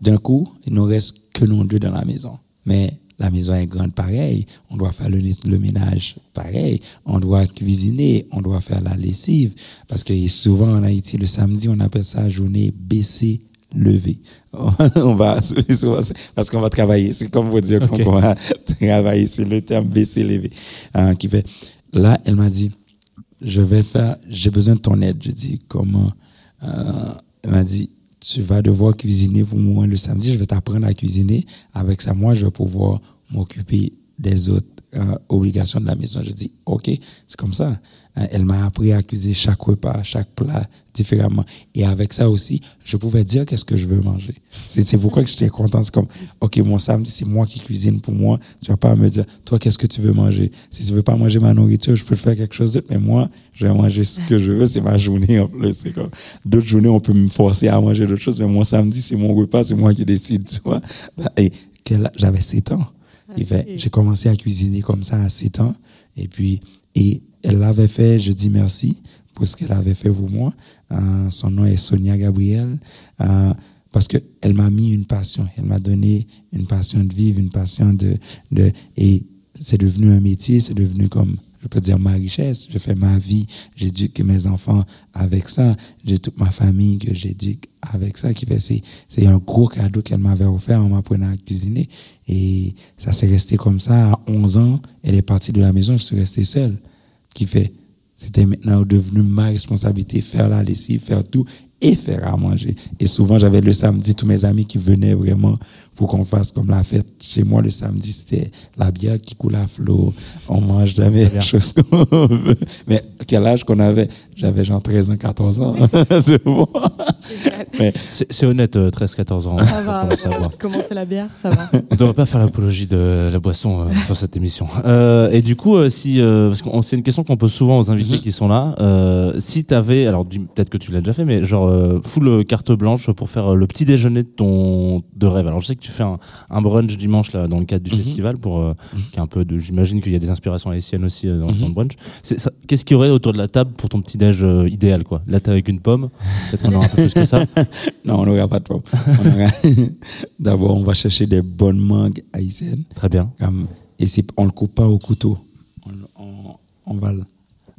S6: d'un coup, il ne reste que nous deux dans la maison. Mais la maison est grande pareil. On doit faire le, le ménage pareil. On doit cuisiner. On doit faire la lessive. Parce que souvent en Haïti, le samedi, on appelle ça journée baissée lever. on va, parce qu'on va travailler. C'est comme vous dire
S4: Ok.
S6: qu'on va travailler. C'est le terme baisser, lever. Hein, qui fait, là, elle m'a dit, je vais faire, j'ai besoin de ton aide. Je dis, comment? Euh, elle m'a dit, tu vas devoir cuisiner pour moi le samedi. Je vais t'apprendre à cuisiner. Avec ça, moi, je vais pouvoir m'occuper des autres euh, obligations de la maison. Je dis, OK, c'est comme ça. Euh, elle m'a appris à cuisiner chaque repas, chaque plat différemment. Et avec ça aussi, je pouvais dire qu'est-ce que je veux manger. C'est pourquoi que j'étais content. C'est comme, OK, mon samedi, c'est moi qui cuisine pour moi. Tu vas pas me dire, toi, qu'est-ce que tu veux manger? Si tu veux pas manger ma nourriture, je peux faire quelque chose d'autre. Mais moi, je vais manger ce que je veux. C'est ma journée en plus. D'autres journées, on peut me forcer à manger d'autres choses. Mais mon samedi, c'est mon repas, c'est moi qui décide, tu vois. Et quel âge- j'avais 7 ans. Il fait, j'ai commencé à cuisiner comme ça à 7 ans. Et puis, et elle l'avait fait, je dis merci pour ce qu'elle avait fait pour moi. Euh, son nom est Sonia Gabriel. Euh, parce que elle m'a mis une passion. Elle m'a donné une passion de vivre, une passion de, de, et c'est devenu un métier, c'est devenu comme, je peux dire ma richesse. Je fais ma vie, j'éduque mes enfants avec ça. J'ai toute ma famille que j'éduque avec ça, qui fait, c'est, c'est un gros cadeau qu'elle m'avait offert en m'apprenant à cuisiner. Et ça s'est resté comme ça. À 11 ans, elle est partie de la maison, je suis resté seul. Qui fait, c'était maintenant devenu ma responsabilité, faire la lessive, faire tout et faire à manger. Et souvent, j'avais le samedi tous mes amis qui venaient vraiment pour qu'on fasse comme la fête. Chez moi, le samedi, c'était la bière qui coule à flot. On mange jamais
S4: bien.
S6: les choses qu'on veut. Mais quel âge qu'on avait? J'avais genre 13 ans, 14 ans. C'est bon. Mais
S4: C'est honnête, euh, 13-14 ans.
S7: Ça va. Comment c'est la bière Ça va.
S4: On ne devrait pas faire l'apologie de la boisson euh, sur cette émission. Euh, et du coup, euh, si, euh, parce que c'est une question qu'on pose souvent aux invités
S6: Mhm.
S4: qui sont là. Euh, si tu avais, alors peut-être que tu l'as déjà fait, mais genre euh, full carte blanche pour faire euh, le petit déjeuner de ton de rêve. Alors je sais que tu fais un, un brunch dimanche là dans le cadre du
S6: Mhm.
S4: festival pour euh, qui est un peu de. J'imagine qu'il y a des inspirations haïtiennes aussi euh, dans
S6: Mhm.
S4: ton brunch. Qu'est-ce qu'il y aurait autour de la table pour ton petit déj idéal quoi? Là t'es avec une pomme. Peut-être qu'on aura un peu plus que ça.
S6: non, on n'aura pas de aura- D'abord, on va chercher des bonnes mangues haïtiennes.
S4: Très bien.
S6: Comme, et on le coupe pas au couteau. On, on, on va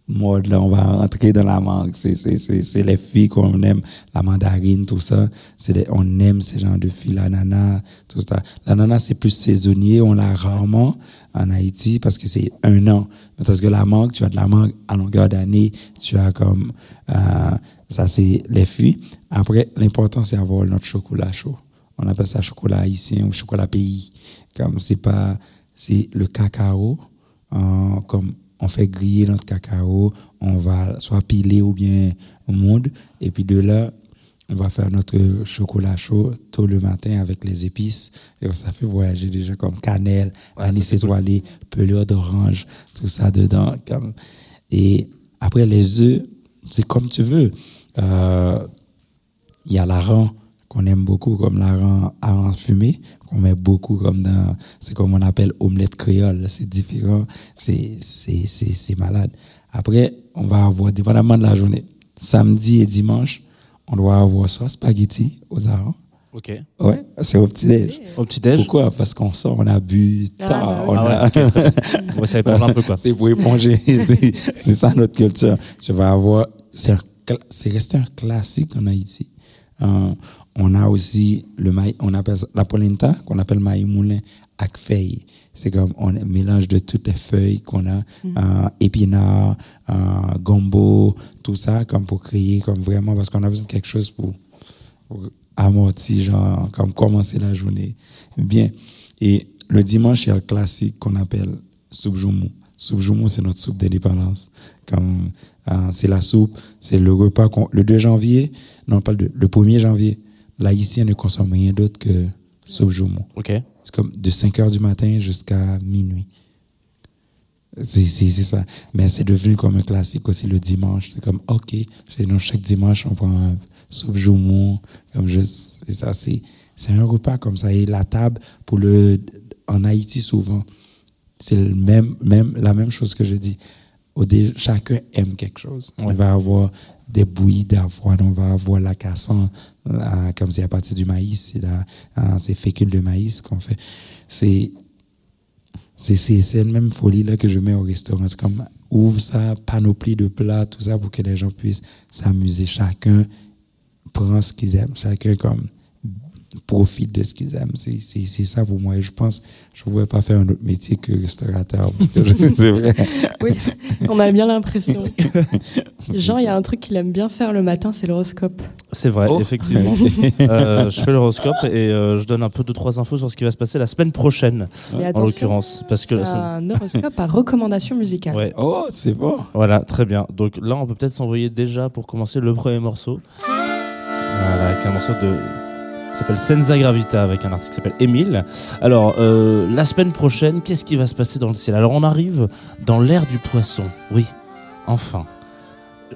S6: le mordre, là, on va rentrer dans la mangue. C'est, c'est, c'est, c'est les filles qu'on aime, la mandarine, tout ça. C'est des- on aime ces genres de filles, l'ananas, tout ça. L'ananas, c'est plus saisonnier, on l'a rarement en Haïti parce que c'est un an. Mais Parce que la mangue, tu as de la mangue à longueur d'année, tu as comme, euh, ça c'est les filles. Après, l'important, c'est avoir notre chocolat chaud. On appelle ça chocolat haïtien ou chocolat pays. Comme c'est pas, c'est le cacao, comme on fait griller notre cacao, on va soit piler ou bien au monde, et puis de là, on va faire notre chocolat chaud tôt le matin avec les épices. Et ça fait voyager déjà comme cannelle, anis étoilé, pelure d'orange, tout ça dedans. Comme, et après les œufs, c'est comme tu veux. Euh, il y a l'aran qu'on aime beaucoup, comme l'aran aran fumé, qu'on met beaucoup comme dans, c'est comme on appelle omelette créole. C'est différent, c'est, c'est, c'est, c'est malade. Après, on va avoir, dépendamment de la journée, samedi et dimanche, on doit avoir soit spaghetti aux arans.
S4: Ok.
S6: Ouais, c'est au petit-déj.
S4: Au petit déj.
S6: Pourquoi? Parce qu'on sort, on a bu
S7: Ah,
S6: tard,
S7: oui.
S6: on
S4: Ah
S6: a,
S4: ouais, ok, très bien. Ouais, ça éponge un peu quoi.
S6: c'est pour éponger. c'est c'est ça notre culture. Tu vas avoir, c'est resté un classique en Haïti. Euh, on a aussi le maïs, on appelle la polenta, qu'on appelle maïs moulin avec feuilles. C'est comme on mélange de toutes les feuilles qu'on a, euh, épinards, euh, gombo, tout ça, comme pour créer, comme vraiment, parce qu'on a besoin de quelque chose pour, pour amortir, genre, comme commencer la journée bien. Et le dimanche, il y a le classique qu'on appelle soupe joumou. Soupe joumou, c'est notre soupe d'indépendance. Comme, euh, c'est la soupe, c'est le repas qu'on, le 2 janvier, non pas le 2, le 1er janvier, l'haïtien ne consomme rien d'autre que soupe joumou.
S4: Ok.
S6: C'est comme de 5 heures du matin jusqu'à minuit. C'est ça. Mais c'est devenu comme un classique aussi le dimanche. C'est comme, OK, chez nous, chaque dimanche, on prend un soupe joumou. Comme je, c'est ça, c'est, un repas comme ça. Et la table, pour le, en Haïti, souvent, c'est même, même, la même chose que je dis. Au dé- chacun aime quelque chose. On va avoir des bouillies d'avoine, on va avoir la cassant, la- comme c'est à partir du maïs, c'est la, hein, c'est fécule de maïs qu'on fait. C'est, c'est, c'est, c'est la même folie là que je mets au restaurant. C'est comme ouvre ça, panoplie de plats, tout ça pour que les gens puissent s'amuser. Chacun prend ce qu'ils aiment. Chacun comme profite de ce qu'ils aiment. C'est, c'est, c'est ça pour moi. Et je pense, je ne pourrais pas faire un autre métier que restaurateur. c'est vrai.
S5: Oui, on a bien l'impression. Jean, il y a un truc qu'il aime bien faire le matin, c'est l'horoscope.
S4: C'est vrai,
S6: Oh.
S4: effectivement. Euh, je fais l'horoscope et euh, je donne un peu de trois infos sur ce qui va se passer la semaine prochaine, en l'occurrence. Parce que
S5: c'est
S4: la semaine-
S5: un horoscope à recommandation musicale.
S4: Ouais,
S6: Oh, c'est bon.
S4: voilà, très bien. Donc là, on peut peut-être s'envoyer déjà pour commencer le premier morceau. Voilà, avec un morceau de. S'appelle Senza Gravita avec un artiste qui s'appelle Émile. Alors, euh, la semaine prochaine, qu'est-ce qui va se passer dans le ciel? Alors, on arrive dans l'ère du poisson. Oui, enfin.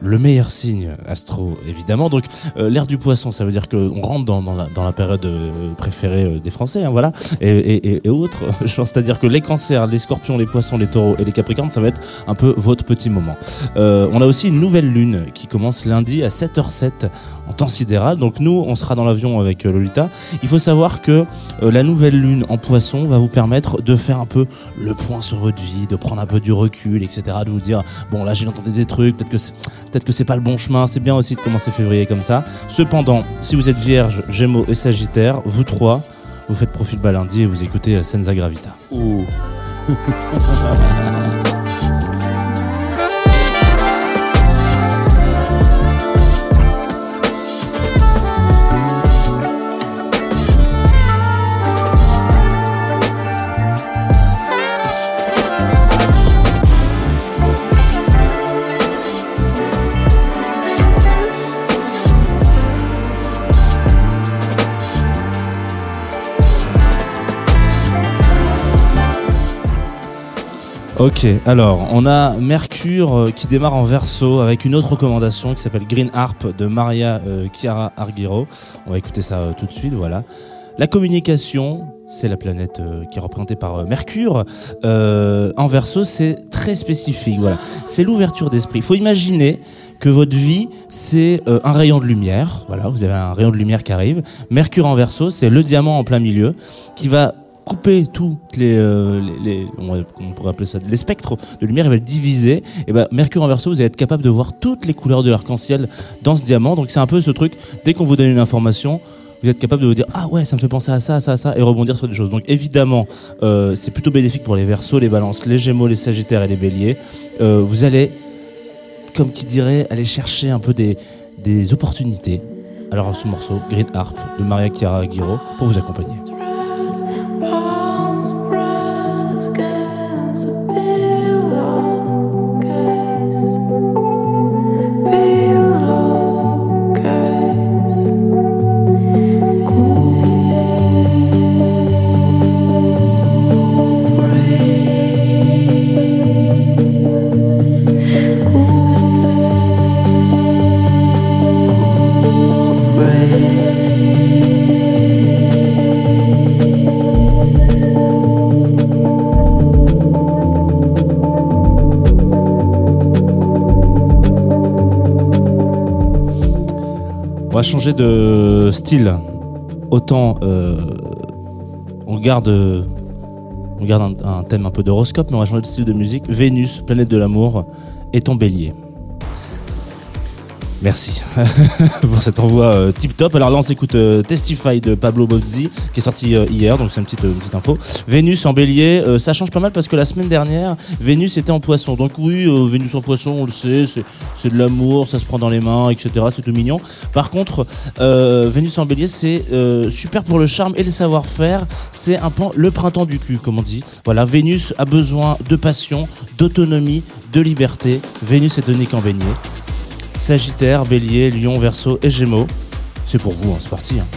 S4: Le meilleur signe astro, évidemment. Donc, euh, l'ère du poisson, ça veut dire qu'on rentre dans, la, période euh, préférée euh, des Français, hein, voilà, et, et, et- autres. C'est-à-dire que les cancers, les scorpions, les poissons, les taureaux et les capricornes, ça va être un peu votre petit moment. Euh, on a aussi une nouvelle lune qui commence lundi à 7h07 en temps sidéral. Donc nous, on sera dans l'avion avec Lolita. Il faut savoir que la nouvelle lune en poisson va vous permettre de faire un peu le point sur votre vie, de prendre un peu du recul, etc. De vous dire, bon là j'ai entendu des trucs, peut-être que peut-être que c'est pas le bon chemin. C'est bien aussi de commencer février comme ça. Cependant, si vous êtes vierge, gémeaux et sagittaire, vous trois, vous faites profil bas lundi et vous écoutez euh, Senza Gravita. Ok, alors on a Mercure euh, qui démarre en verso avec une autre recommandation qui s'appelle Green Harp de Maria euh, Chiara Argiro. On va écouter ça euh, tout de suite, voilà. La communication, c'est la planète qui est représentée par Mercure. En verso, c'est très spécifique, voilà. C'est l'ouverture d'esprit. Il faut imaginer que votre vie, c'est un rayon de lumière. Voilà, vous avez un rayon de lumière qui arrive. Mercure en verso, c'est le diamant en plein milieu qui va couper tous les, euh, les, les- on, pourrait appeler ça les spectres de lumière, il va le diviser. Et ben Mercure en verso, vous allez être capable de voir toutes les couleurs de l'arc-en-ciel dans ce diamant. Donc c'est un peu ce truc. Dès qu'on vous donne une information, vous êtes capable de vous dire ah ouais ça me fait penser à ça, ça, ça et rebondir sur des choses. Donc évidemment euh, c'est plutôt bénéfique pour les Verseaux, les Balances, les Gémeaux, les Sagittaires et les Béliers. Euh, vous allez comme qui dirait aller chercher un peu des des opportunités. Alors ce morceau Green Harp de Maria Chiara Guiro pour vous accompagner. Changer de style. Autant euh, on garde, on garde un, thème un peu d'horoscope, mais on va changer de style de musique. Vénus, planète de l'amour, est en bélier. Merci pour cet envoi euh, tip top. Alors là, on s'écoute euh, Testify de Pablo Bozzi qui est sorti euh, hier, donc c'est une petite, petite info. Vénus en bélier, ça change pas mal parce que la semaine dernière, Vénus était en poisson. Donc oui, Vénus en poisson, on le sait, c'est- de l'amour, ça se prend dans les mains, etc. C'est tout mignon. Par contre, Vénus en bélier, c'est super pour le charme et le savoir-faire. C'est un peu le printemps du cul, comme on dit. Voilà, Vénus a besoin de passion, d'autonomie, de liberté. Vénus est tonique en beignet. Sagittaire, Bélier, Lion, Verseau et Gémeaux. C'est pour vous, en c'est hein.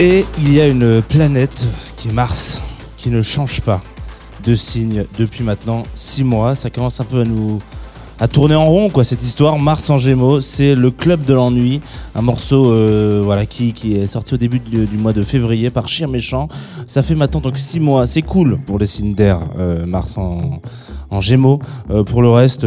S4: Et il y a une planète qui est Mars, qui ne change pas de signe depuis maintenant 6 mois. Ça commence un peu à nous à tourner en rond quoi cette histoire. Mars en Gémeaux, c'est le club de l'ennui, un morceau euh, voilà qui, est sorti au début du, mois de février par Chien Méchant. Ça fait maintenant donc 6 mois. C'est cool pour les d'air. euh, Mars en Gémeaux. Euh, pour le reste,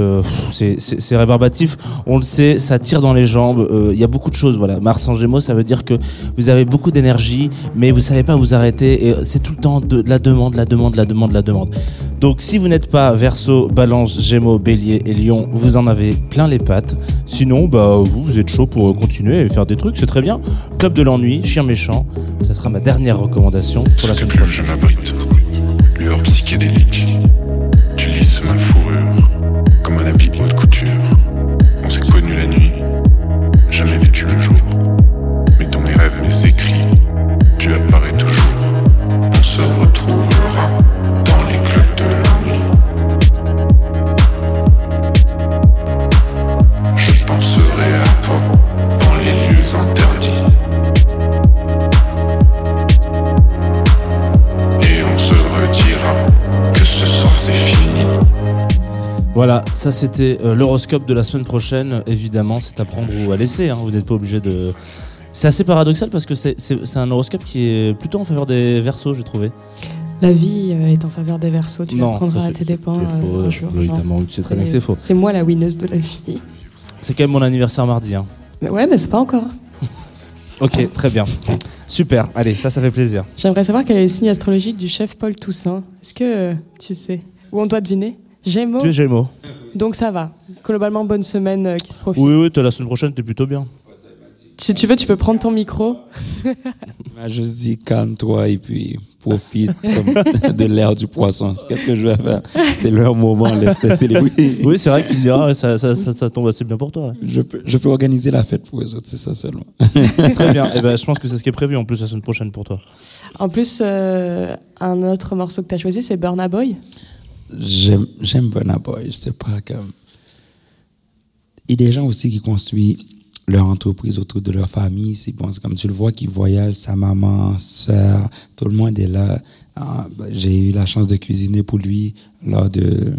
S4: c'est- rébarbatif. On le sait, ça tire dans les jambes. Il y a beaucoup de choses. Voilà, Mars en Gémeaux, ça veut dire que vous avez beaucoup d'énergie, mais vous savez pas vous arrêter. Et c'est tout le temps de, la demande, la demande, la demande, la demande. Donc, si vous n'êtes pas Verseau, Balance, Gémeaux, Bélier et Lion, vous en avez plein les pattes. Sinon, bah vous êtes chaud pour continuer et faire des trucs, c'est très bien. Club de l'ennui, chien méchant, ça sera ma dernière recommandation pour la semaine
S7: que
S4: prochaine.
S7: je m'abrite, lueur psychédélique.
S4: C'était euh, l'horoscope de la semaine prochaine. Évidemment, c'est à prendre ou à laisser. hein. Vous n'êtes pas obligé de. C'est assez paradoxal parce que c'est- c'est c'est un horoscope qui est plutôt en faveur des versos, j'ai trouvé.
S5: La vie euh, est en faveur des versos, tu
S4: Non,
S5: l'apprendras à
S4: c'est-
S5: tes dépens
S4: c'est
S5: euh,
S4: sais très bien que c'est faux.
S5: C'est moi la winneuse de la vie.
S4: C'est quand même mon anniversaire mardi. Hein.
S5: Mais ouais, mais c'est pas encore.
S4: Ok, très bien. Super, allez, ça, ça fait plaisir.
S5: J'aimerais savoir quel est le signe astrologique du chef Paul Toussaint. Est-ce que euh, tu sais Ou on doit deviner? Gémeaux
S4: Tu es Gémeaux
S5: Donc ça va. Globalement, bonne semaine euh, qui se profile.
S4: Oui, oui, t'es la semaine prochaine, t'es plutôt bien.
S5: Si tu veux, tu peux prendre ton micro.
S6: juste dit calme-toi et puis profite de l'air du poisson. Qu'est-ce que je vais faire? C'est leur moment, laisse-les célébrer.
S4: Oui, c'est vrai qu'il dira, ça, ça, ça, ça tombe assez bien pour toi.
S6: Je peux, je peux organiser la fête pour eux autres, c'est ça seulement.
S4: Très bien. Et ben, je pense que c'est ce qui est prévu en plus la semaine prochaine pour toi.
S5: En plus, euh, un autre morceau que tu as choisi, c'est Burna Boy.
S6: J'aime, j'aime Burna Boy, je sais pas comme. Et des gens aussi qui construisent leur entreprise autour de leur famille, c'est bon, c'est comme tu le vois qui voyagent, sa maman, sœur, tout le monde est là. Ah, ben, J'ai eu la chance de cuisiner pour lui lors de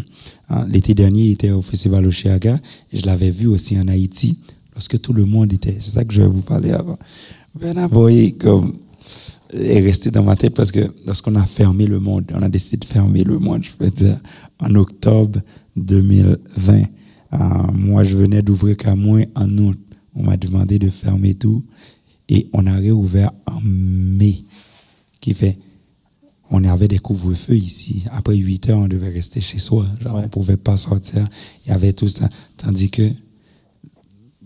S6: ah, l'été dernier, il était au festival Oceaga et je l'avais vu aussi en Haïti lorsque tout le monde était. C'est ça que je vais vous parler avant. Boy, comme est resté dans ma tête parce que lorsqu'on a fermé le monde, on a décidé de fermer le monde, je veux dire, en octobre 2020. Euh, moi, je venais d'ouvrir Camoin en août. On m'a demandé de fermer tout et on a réouvert en mai, qui fait, on avait des couvre-feux ici. Après 8 heures, on devait rester chez soi. Genre,
S4: Ouais.
S6: on pouvait pas sortir. Il y avait tout ça. Tandis que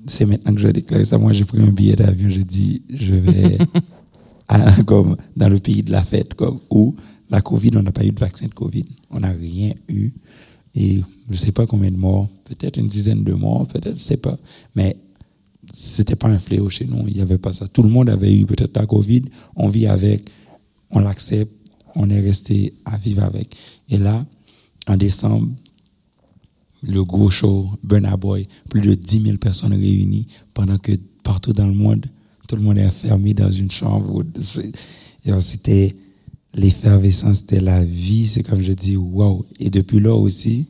S6: c'est maintenant que je déclare ça. Moi, j'ai pris un billet d'avion. J'ai dit, je vais à- comme dans le pays de la fête, comme où la Covid, on n'a pas eu de vaccin de Covid. On n'a rien eu. Et je sais pas combien de morts, peut-être une dizaine de morts, peut-être, je sais pas. Mais c'était pas un fléau chez nous. Il y avait pas ça. Tout le monde avait eu peut-être la Covid. On vit avec, on l'accepte, on est resté à vivre avec. Et là, en décembre, le gros show, Burna Boy, plus de 10 000 personnes réunies pendant que partout dans le monde, tout le monde est enfermé dans une chambre. C'était l'effervescence, c'était la vie. C'est comme je dis, waouh. Et depuis là aussi,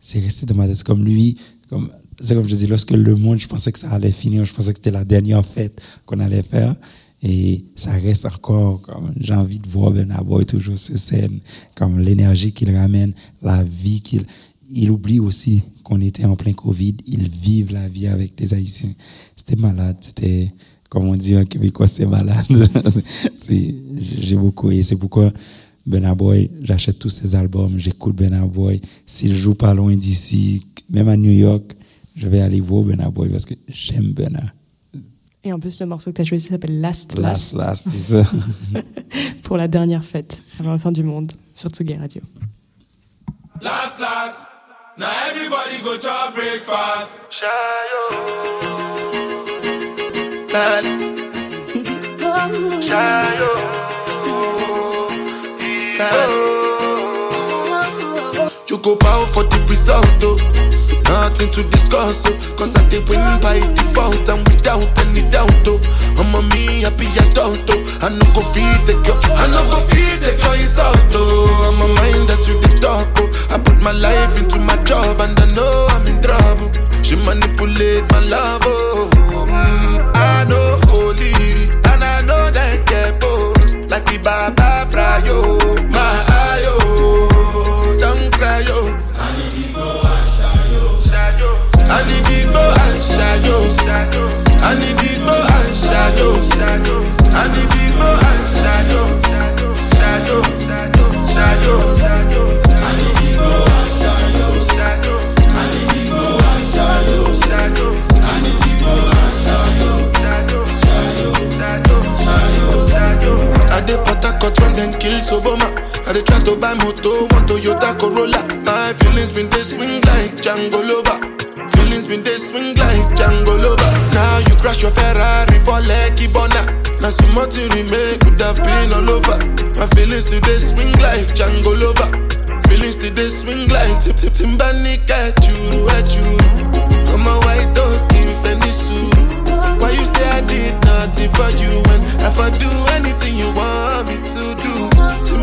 S6: c'est resté dans ma tête. Comme lui, comme, c'est comme je dis, lorsque le monde, je pensais que ça allait finir, je pensais que c'était la dernière fête qu'on allait faire. Et ça reste encore, comme, j'ai envie de voir Burna Boy toujours sur scène, comme l'énergie qu'il ramène, la vie qu'il, il oublie aussi qu'on était en plein Covid. Ils vivent la vie avec des Haïtiens. C'était malade. C'était, comme on dit en québécois, c'est malade. c'est, j'ai beaucoup. Et c'est pourquoi Burna Boy, j'achète tous ses albums, j'écoute Burna Boy. S'il joue pas loin d'ici, même à New York, je vais aller voir Burna Boy parce que j'aime Burna.
S5: Et en plus, le morceau que tu as choisi s'appelle Last
S6: Last,
S5: Last,
S6: last, c'est ça.
S5: pour la dernière fête avant la fin du monde sur Tsugi Radio.
S8: Last, last. Now everybody go to breakfast.
S9: Go bow for the result, oh. Nothing to discuss, oh. Cause I did win by default and without any doubt, oh. I'm a me happy adult, oh. I no go feed the girl, I no go feed the girl insult, oh. I'm a mind that's with the oh. I put my life into my job and I know I'm in trouble. She manipulate my love, oh. Mm, Like the Baba fry yo, I ayo, don't cry yo. Anidigbo aṣayo, anidigbo aṣayo, anidigbo aṣayo. Kill Soboma. I dey try to buy moto, one Toyota Corolla. My feelings been they swing like Django Lover. Feelings been they swing like Django Lover. Now you crash your Ferrari for Lucky Bona. Now some to remake could have been all over. My feelings today swing like Django Lover. Feelings today swing like Tip Tip Timbani at you, at you. I'm a white dog in Fendi suit. Why you say I did nothing for you when if I do anything you want me to do?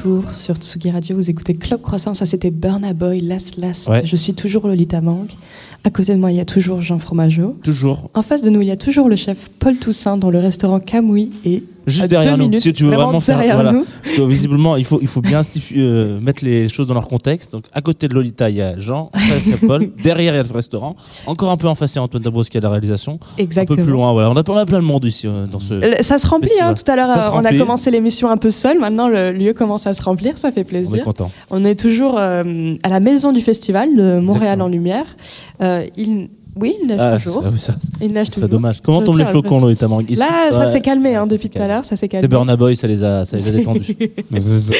S5: retour sur Tsugi Radio, vous écoutez Club Croissant, ça c'était Burna Boy, Last Last.
S4: Ouais.
S5: Je suis toujours Lolita Mang. À côté de moi, il y a toujours Jean Fromageau.
S4: Toujours.
S5: En face de nous, il y a toujours le chef Paul Toussaint, dont le restaurant Camouille est
S4: Juste derrière nous.
S5: minutes,
S4: si tu veux vraiment, faire. voilà.
S5: nous.
S4: Parce que visiblement, il faut, il faut bien euh, mettre les choses dans leur contexte. Donc, à côté de Lolita, il y a Jean, il y a Paul. Derrière, il y a le restaurant. Encore un peu en face, il y a Antoine Dabrowski à la réalisation. Un
S5: Exactement.
S4: peu plus loin, voilà. On a, on a plein de monde ici euh, dans ce.
S5: Ça se remplit, hein. Tout à l'heure euh, on a commencé l'émission un peu seul, maintenant le lieu commence à se remplir, ça fait
S4: On est
S5: plaisir.
S4: content.
S5: On est toujours à la maison du festival de Montréal
S4: Exactement.
S5: en Lumière. Euh, il... Oui, il neige
S4: Ah,
S5: toujours.
S4: ça, ça,
S5: Il
S4: c'est
S5: toujours.
S4: dommage. Comment tombent les flocons, Lolita Mang Ils-
S5: Là, ça s'est calmé hein, depuis tout à l'heure, ça s'est calmé.
S4: C'est Burna Boy, ça les a, ça les a détendus.
S6: C'est.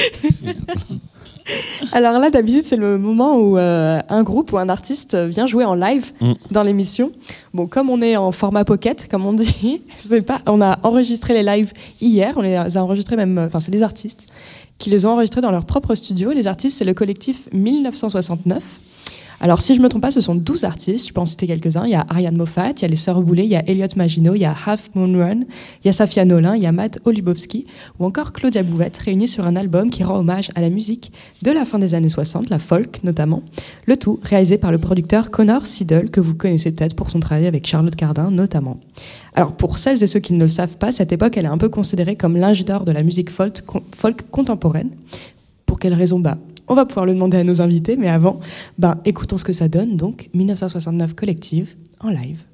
S5: Alors là, d'habitude, c'est le moment où euh, un groupe ou un artiste vient jouer en live
S4: Mm.
S5: dans l'émission. Bon, comme on est en format pocket, comme on dit, c'est pas, on a enregistré les lives hier. On les a enregistrés même, euh, enfin, c'est les artistes qui les ont enregistrés dans leur propre studio. Les artistes, c'est le collectif 1969. Alors, si je me trompe pas, ce sont 12 artistes. Je peux en citer quelques-uns. Il y a Ariane Moffat, il y a les Sœurs Boulay, il y a Elliot Maginot, il y a Half Moon Run, il y a Safia Nolin, il y a Matt Olubowski ou encore Claudia Bouvette, réunis sur un album qui rend hommage à la musique de la fin des années 60, la folk notamment. Le tout réalisé par le producteur Connor Siddle, que vous connaissez peut-être pour son travail avec Charlotte Cardin notamment. Alors, pour celles et ceux qui ne le savent pas, cette époque, elle est un peu considérée comme l'âge d'or de la musique folk, folk contemporaine. Pour quelle raison? Bah, on va pouvoir le demander à nos invités, mais avant, ben, écoutons ce que ça donne, donc 1969 Collective en live.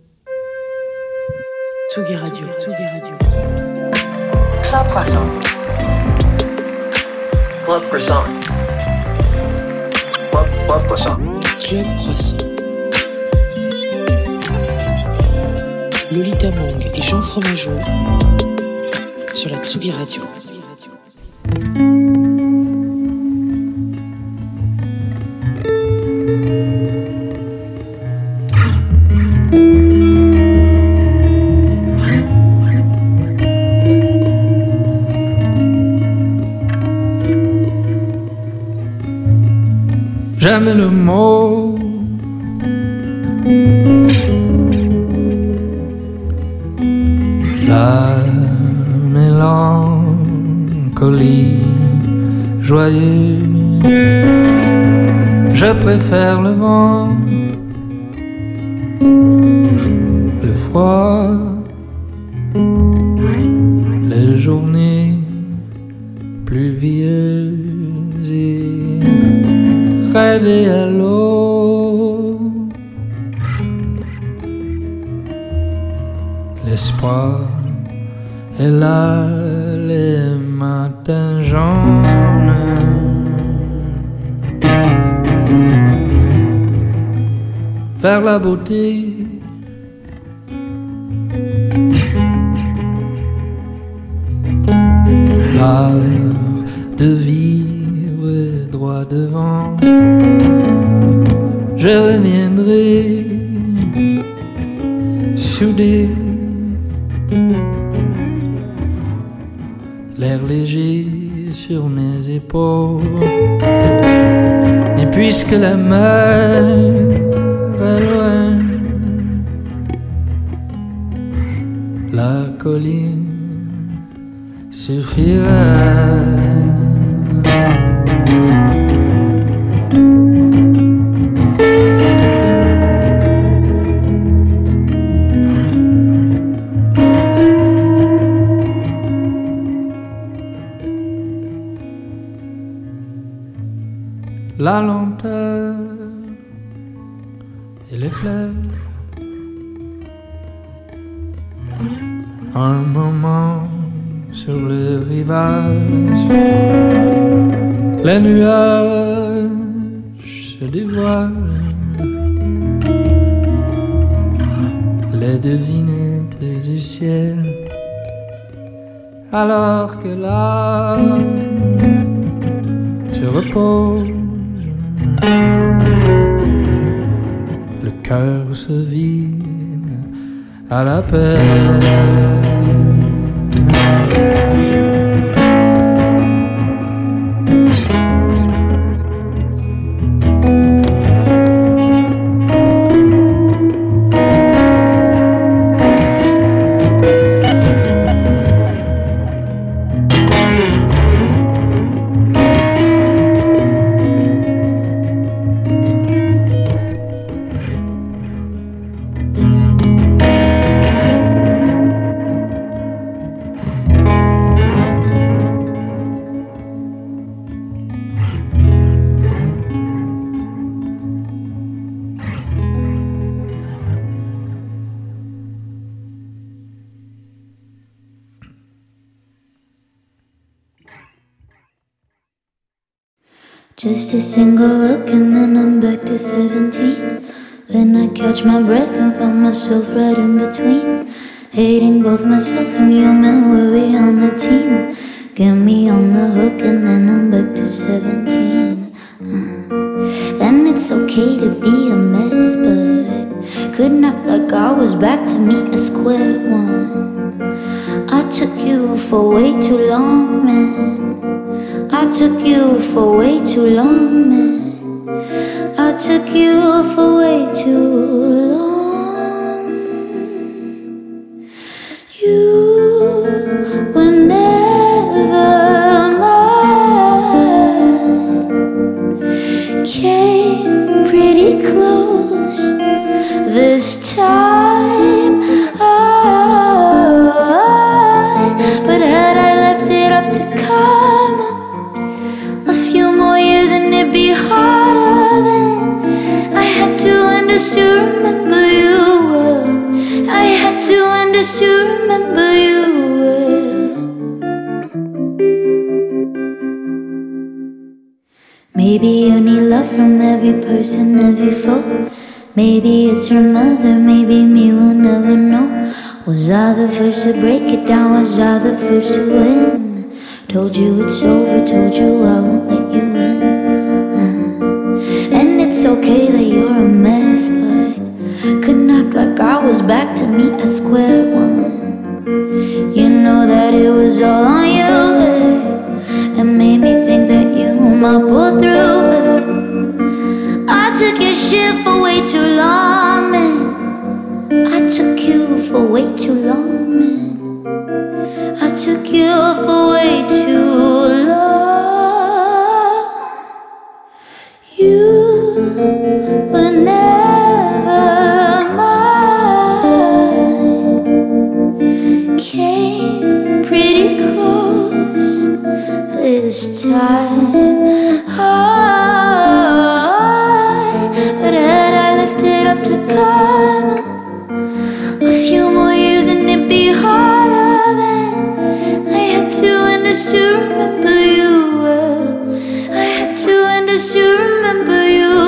S1: Tsugi Radio. Tsugi Radio.
S10: Club Croissant.
S2: Club Croissant. Club, Club Croissant.
S1: Club Croissant. Lolita Mang et Jean Fromageau sur la Tsugi Radio.
S11: Jamais le mot. La mélancolie. joyeux. Je préfère le vent, le froid, les journées pluvieuses rêver à l'eau. L'espoir est là les matins jaunes. Vers la beauté. L'art de vivre devant. Je reviendrai soudé. L'air léger sur mes épaules. Et puisque la mer est loin, la colline suffira. La lenteur et les fleurs. Un moment sur le rivage, les nuages se dévoilent, les devinettes du ciel, alors que l'âme se repose, le cœur se vide à la paix.
S12: Just a single look and then I'm back to 17. Then I catch my breath and find myself right in between. Hating both myself and you, man, were we on a team? Get me on the hook and then I'm back to 17. Uh, And it's okay to be a mess, but couldn't act like I was back to meet a square one. I took you for way too long, man. I took you for way too long, man. I took you for way too long. You were never mine. Came pretty close this time. To remember you well. I had to and just to remember you oh. well. Oh. Maybe you need love from every person, every foe. Maybe it's your mother, maybe me, we'll never know. Was I the first to break it down? Was I the first to win? Told you it's over, told you I won't like I was back to meet a square one. You know that it was all on you, eh? and made me think that you might pull through. eh? I took your shit for way too long, man. I took you for way too long, man. I took you for way too time. High, but had I lifted up to climb a few more years and it'd be harder than I had to and just to remember you well. I had to and just to remember you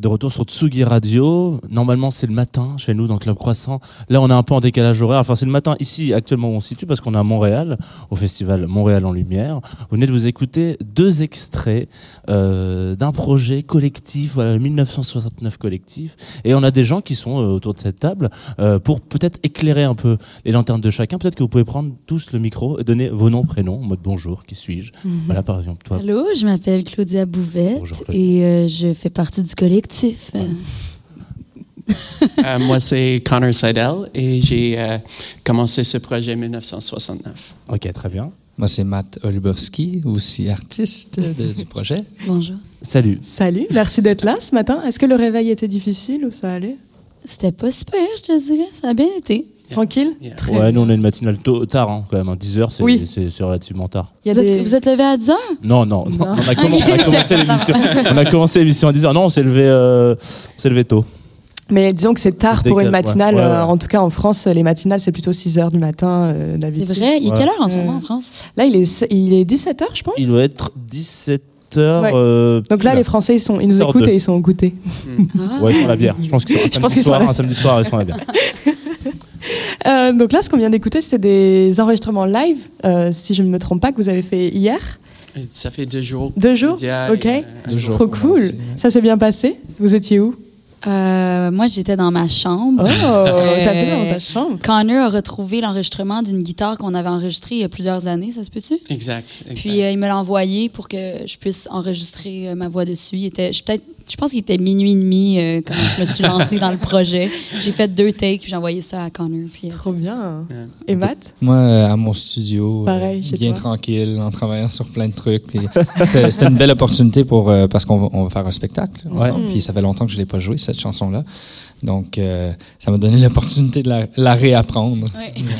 S4: êtes de retour sur Tsugi Radio. Normalement, c'est le matin chez nous dans Club Croissant. Là, on est un peu en décalage horaire. Enfin, c'est le matin ici, actuellement, où on se situe, parce qu'on est à Montréal, au festival Montréal en Lumière. Vous venez de vous écouter deux extraits euh, d'un projet collectif, voilà, le 1969 collectif. Et on a des gens qui sont euh, autour de cette table euh, pour peut-être éclairer un peu les lanternes de chacun. Peut-être que vous pouvez prendre tous le micro et donner vos noms, prénoms, en mode bonjour, qui suis-je
S13: Mhm.
S4: Voilà, par exemple, toi.
S13: Allô, je m'appelle Claudia Bouvette
S4: Bonjour, Claudia.
S13: et je fais partie du collectif. Euh,
S14: Euh, moi, c'est Connor Seidel et j'ai euh, commencé ce projet en 1969.
S4: Ok, très bien.
S15: Moi, c'est Matt Olubowski, aussi artiste de- du projet.
S13: Bonjour.
S4: Salut.
S5: Salut, merci d'être là ce matin. Est-ce que le réveil était difficile ou ça allait?
S13: C'était pas super, je te dirais. Ça a bien été.
S5: Tranquille Très
S4: Ouais, nous on a une matinale tôt, tard, hein, quand même. hein. 10 heures, c'est
S5: Oui.
S4: relativement tard.
S5: Il y a
S13: Vous,
S5: des-
S13: êtes, vous êtes levé à 10 heures?
S4: Non, non, non,
S5: Non.
S4: On, a comm- on a commencé l'émission. On a commencé l'émission à 10 heures. Non, on s'est levé, euh, on s'est levé tôt.
S5: Mais disons que c'est tard pour une matinale.
S4: ouais, ouais, ouais.
S5: euh, En tout cas, en France, les matinales, c'est plutôt 6 heures du matin euh,
S13: C'est vrai? Il est quelle heure en ce moment en France?
S5: Là, il est, il est 17 heures, je pense.
S4: Il doit être 17 heures.
S5: Ouais.
S4: euh,
S5: Donc là, les Français, ils, sont, ils nous
S4: 6 heures
S5: écoutent
S4: deux.
S5: et ils sont au goûter.
S13: Ah.
S4: Ouais, ils sont à la bière. Je pense qu'ils sont un samedi soir,
S5: à la-
S4: un samedi soir, ils sont à la bière.
S5: Euh, donc là, ce qu'on vient d'écouter, c'était des enregistrements live, euh, si je ne me trompe pas, que vous avez fait hier.
S14: Ça fait deux jours.
S5: Deux jours Ok.
S15: Deux jours
S5: Trop cool. Ça s'est bien passé Vous étiez où?
S13: Euh, moi, j'étais dans ma chambre.
S5: Oh, t'as fait dans
S13: Euh,
S5: ta chambre?
S13: Connor a retrouvé l'enregistrement d'une guitare qu'on avait enregistrée il y a plusieurs années, ça se peut-tu?
S14: Exact. exact.
S13: Puis euh, il me l'a envoyé pour que je puisse enregistrer euh, ma voix dessus. Il était, je, peut-être, je pense qu'il était minuit et demi euh, quand je me suis lancée dans le projet. J'ai fait deux takes, puis j'ai envoyé ça à Connor. Puis, euh,
S5: Trop bien.
S14: Ouais.
S5: Et Matt?
S15: Moi, euh, à mon studio, euh,
S5: Pareil, chez
S15: bien
S5: toi.
S15: tranquille, en travaillant sur plein de trucs. Puis C'était une belle opportunité pour euh, parce qu'on va, on va faire un spectacle ensemble.
S5: Ouais.
S15: Puis ça fait longtemps que je l'ai pas joué cette chanson-là, donc euh, ça m'a donné l'opportunité de la, la réapprendre.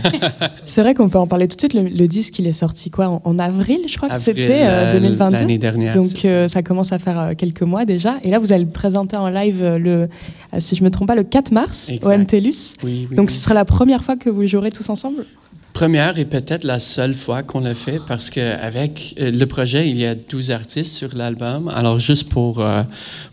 S5: C'est vrai qu'on peut en parler tout de suite. Le, le disque, il est sorti quoi en, en avril, je crois que c'était euh,
S14: euh,
S5: 2022.
S14: L'année dernière.
S5: Donc euh, ça commence à faire euh, quelques mois déjà. Et là, vous allez le présenter en live, euh, le, euh, si je me trompe pas, le 4 mars
S14: Exact.
S5: au MTLUS.
S14: Oui, oui,
S5: Donc
S14: oui.
S5: ce sera la première fois que vous jouerez tous ensemble?
S14: Première et peut-être la seule fois qu'on l'a fait parce qu'avec le projet, il y a 12 artistes sur l'album. Alors, juste pour, euh,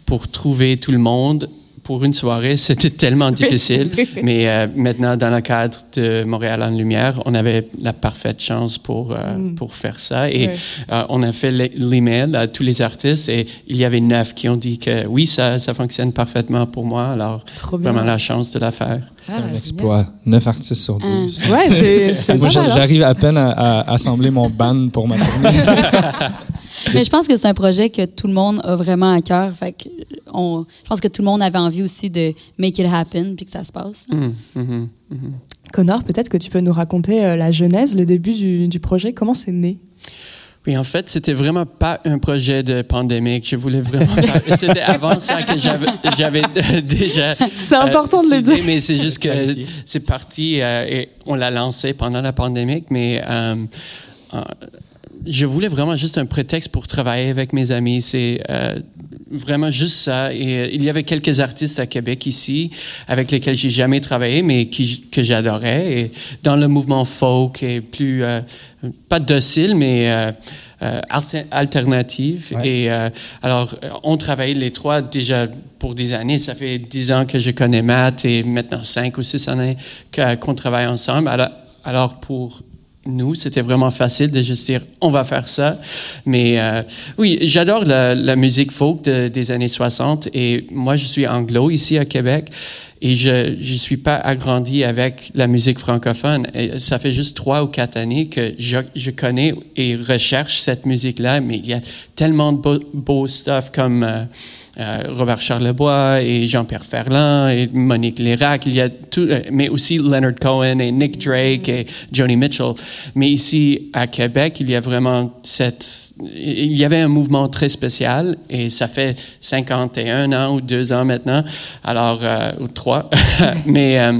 S14: pour trouver tout le monde pour une soirée, c'était tellement difficile. Mais euh, maintenant, dans le cadre de Montréal en Lumière, on avait la parfaite chance pour, euh,
S5: Mm.
S14: pour faire ça. Et
S5: Ouais.
S14: euh, on a fait l'e- l'email à tous les artistes et il y avait neuf qui ont dit que oui, ça, ça fonctionne parfaitement pour moi. Alors,
S5: Trop bien.
S14: vraiment la chance de la faire.
S15: C'est
S5: Ah,
S15: un exploit. 9 artistes sur 12.
S5: Ouais, c'est c'est
S15: Moi,
S5: hein.
S15: j'arrive à peine à, à assembler mon band pour ma tournée.
S13: Mais je pense que c'est un projet que tout le monde a vraiment à cœur. Fait que on, je pense que tout le monde avait envie aussi de make it happen puis que ça se passe.
S14: Mm, mhm, mhm.
S5: Connor, peut-être que tu peux nous raconter euh, la genèse, le début du, du projet. Comment c'est né?
S14: Oui, en fait, c'était vraiment pas un projet de pandémie. Je voulais vraiment pas. C'était avant ça que j'avais, euh, déjà.
S5: C'est important de le dire.
S14: Mais c'est juste que c'est parti euh, et on l'a lancé pendant la pandémie. Mais euh, euh, je voulais vraiment juste un prétexte pour travailler avec mes amis. C'est euh, vraiment juste ça. Et euh, il y avait quelques artistes à Québec ici avec lesquels j'ai jamais travaillé, mais qui, que j'adorais. Et dans le mouvement folk et plus euh, pas docile, mais euh, euh, alter- alternative. Et euh, alors, on travaille les trois déjà pour des années. Ça fait dix ans que je connais Matt et maintenant cinq ou six années qu'on travaille ensemble. Alors, alors pour nous, c'était vraiment facile de juste dire on va faire ça. Mais euh, oui, j'adore la, musique folk de- des années 60 et moi, je suis anglo ici à Québec Et je ne suis pas agrandi avec la musique francophone. Ça fait juste trois ou quatre années que je, je connais et recherche cette musique-là, mais il y a tellement de beau, beau stuff comme euh, euh, Robert Charlebois et Jean-Pierre Ferland et Monique Lérac, il y a tout, euh, mais aussi Leonard Cohen et Nick Drake et Joni Mitchell. Mais ici à Québec, il y a vraiment cette, il y avait un mouvement très spécial et ça fait 51 ans ou deux ans maintenant, alors mais euh,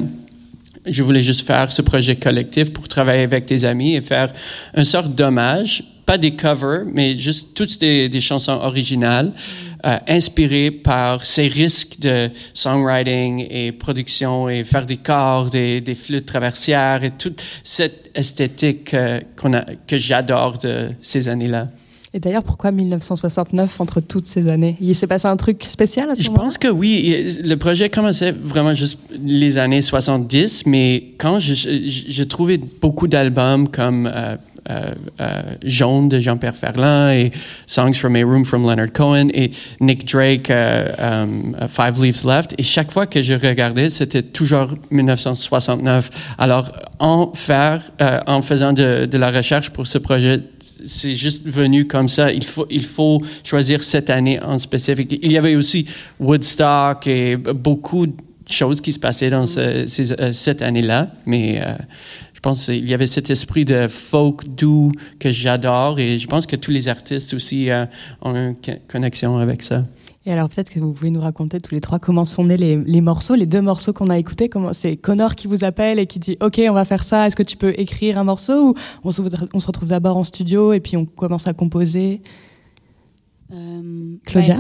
S14: je voulais juste faire ce projet collectif pour travailler avec des amis et faire une sorte d'hommage, pas des covers, mais juste toutes des, chansons originales, euh, inspirées par ces risques de songwriting et production et faire des cordes, des, flûtes traversières et toute cette esthétique euh, que j'adore de ces années-là.
S5: Et d'ailleurs, pourquoi 1969 entre toutes ces années? Il s'est passé un truc spécial à ce
S14: Je
S5: moment-là?
S14: pense que oui. Le projet commençait vraiment juste les années 70, mais quand je, je, je trouvais beaucoup d'albums comme euh, euh, euh, Jaune de Jean-Pierre Ferland et Songs from a Room from Leonard Cohen et Nick Drake, Five Leaves Left, et chaque fois que je regardais, c'était toujours 1969. Alors, en faire, en faisant de, de la recherche pour ce projet, c'est juste venu comme ça. Il faut, il faut choisir cette année en spécifique. Il y avait aussi Woodstock et beaucoup de choses qui se passaient dans euh, cette année-là, mais euh, je pense qu'il y avait cet esprit de folk doux que j'adore et je pense que tous les artistes aussi euh, ont une co- connexion avec ça.
S5: Et alors peut-être que vous pouvez nous raconter tous les trois comment sont nés les, les morceaux, les deux morceaux qu'on a écoutés. Comment c'est Connor qui vous appelle et qui dit OK, on va faire ça. Est-ce que tu peux écrire un morceau ou on se, on se retrouve d'abord en studio et puis on commence à composer?
S13: Euh,
S5: Claudia?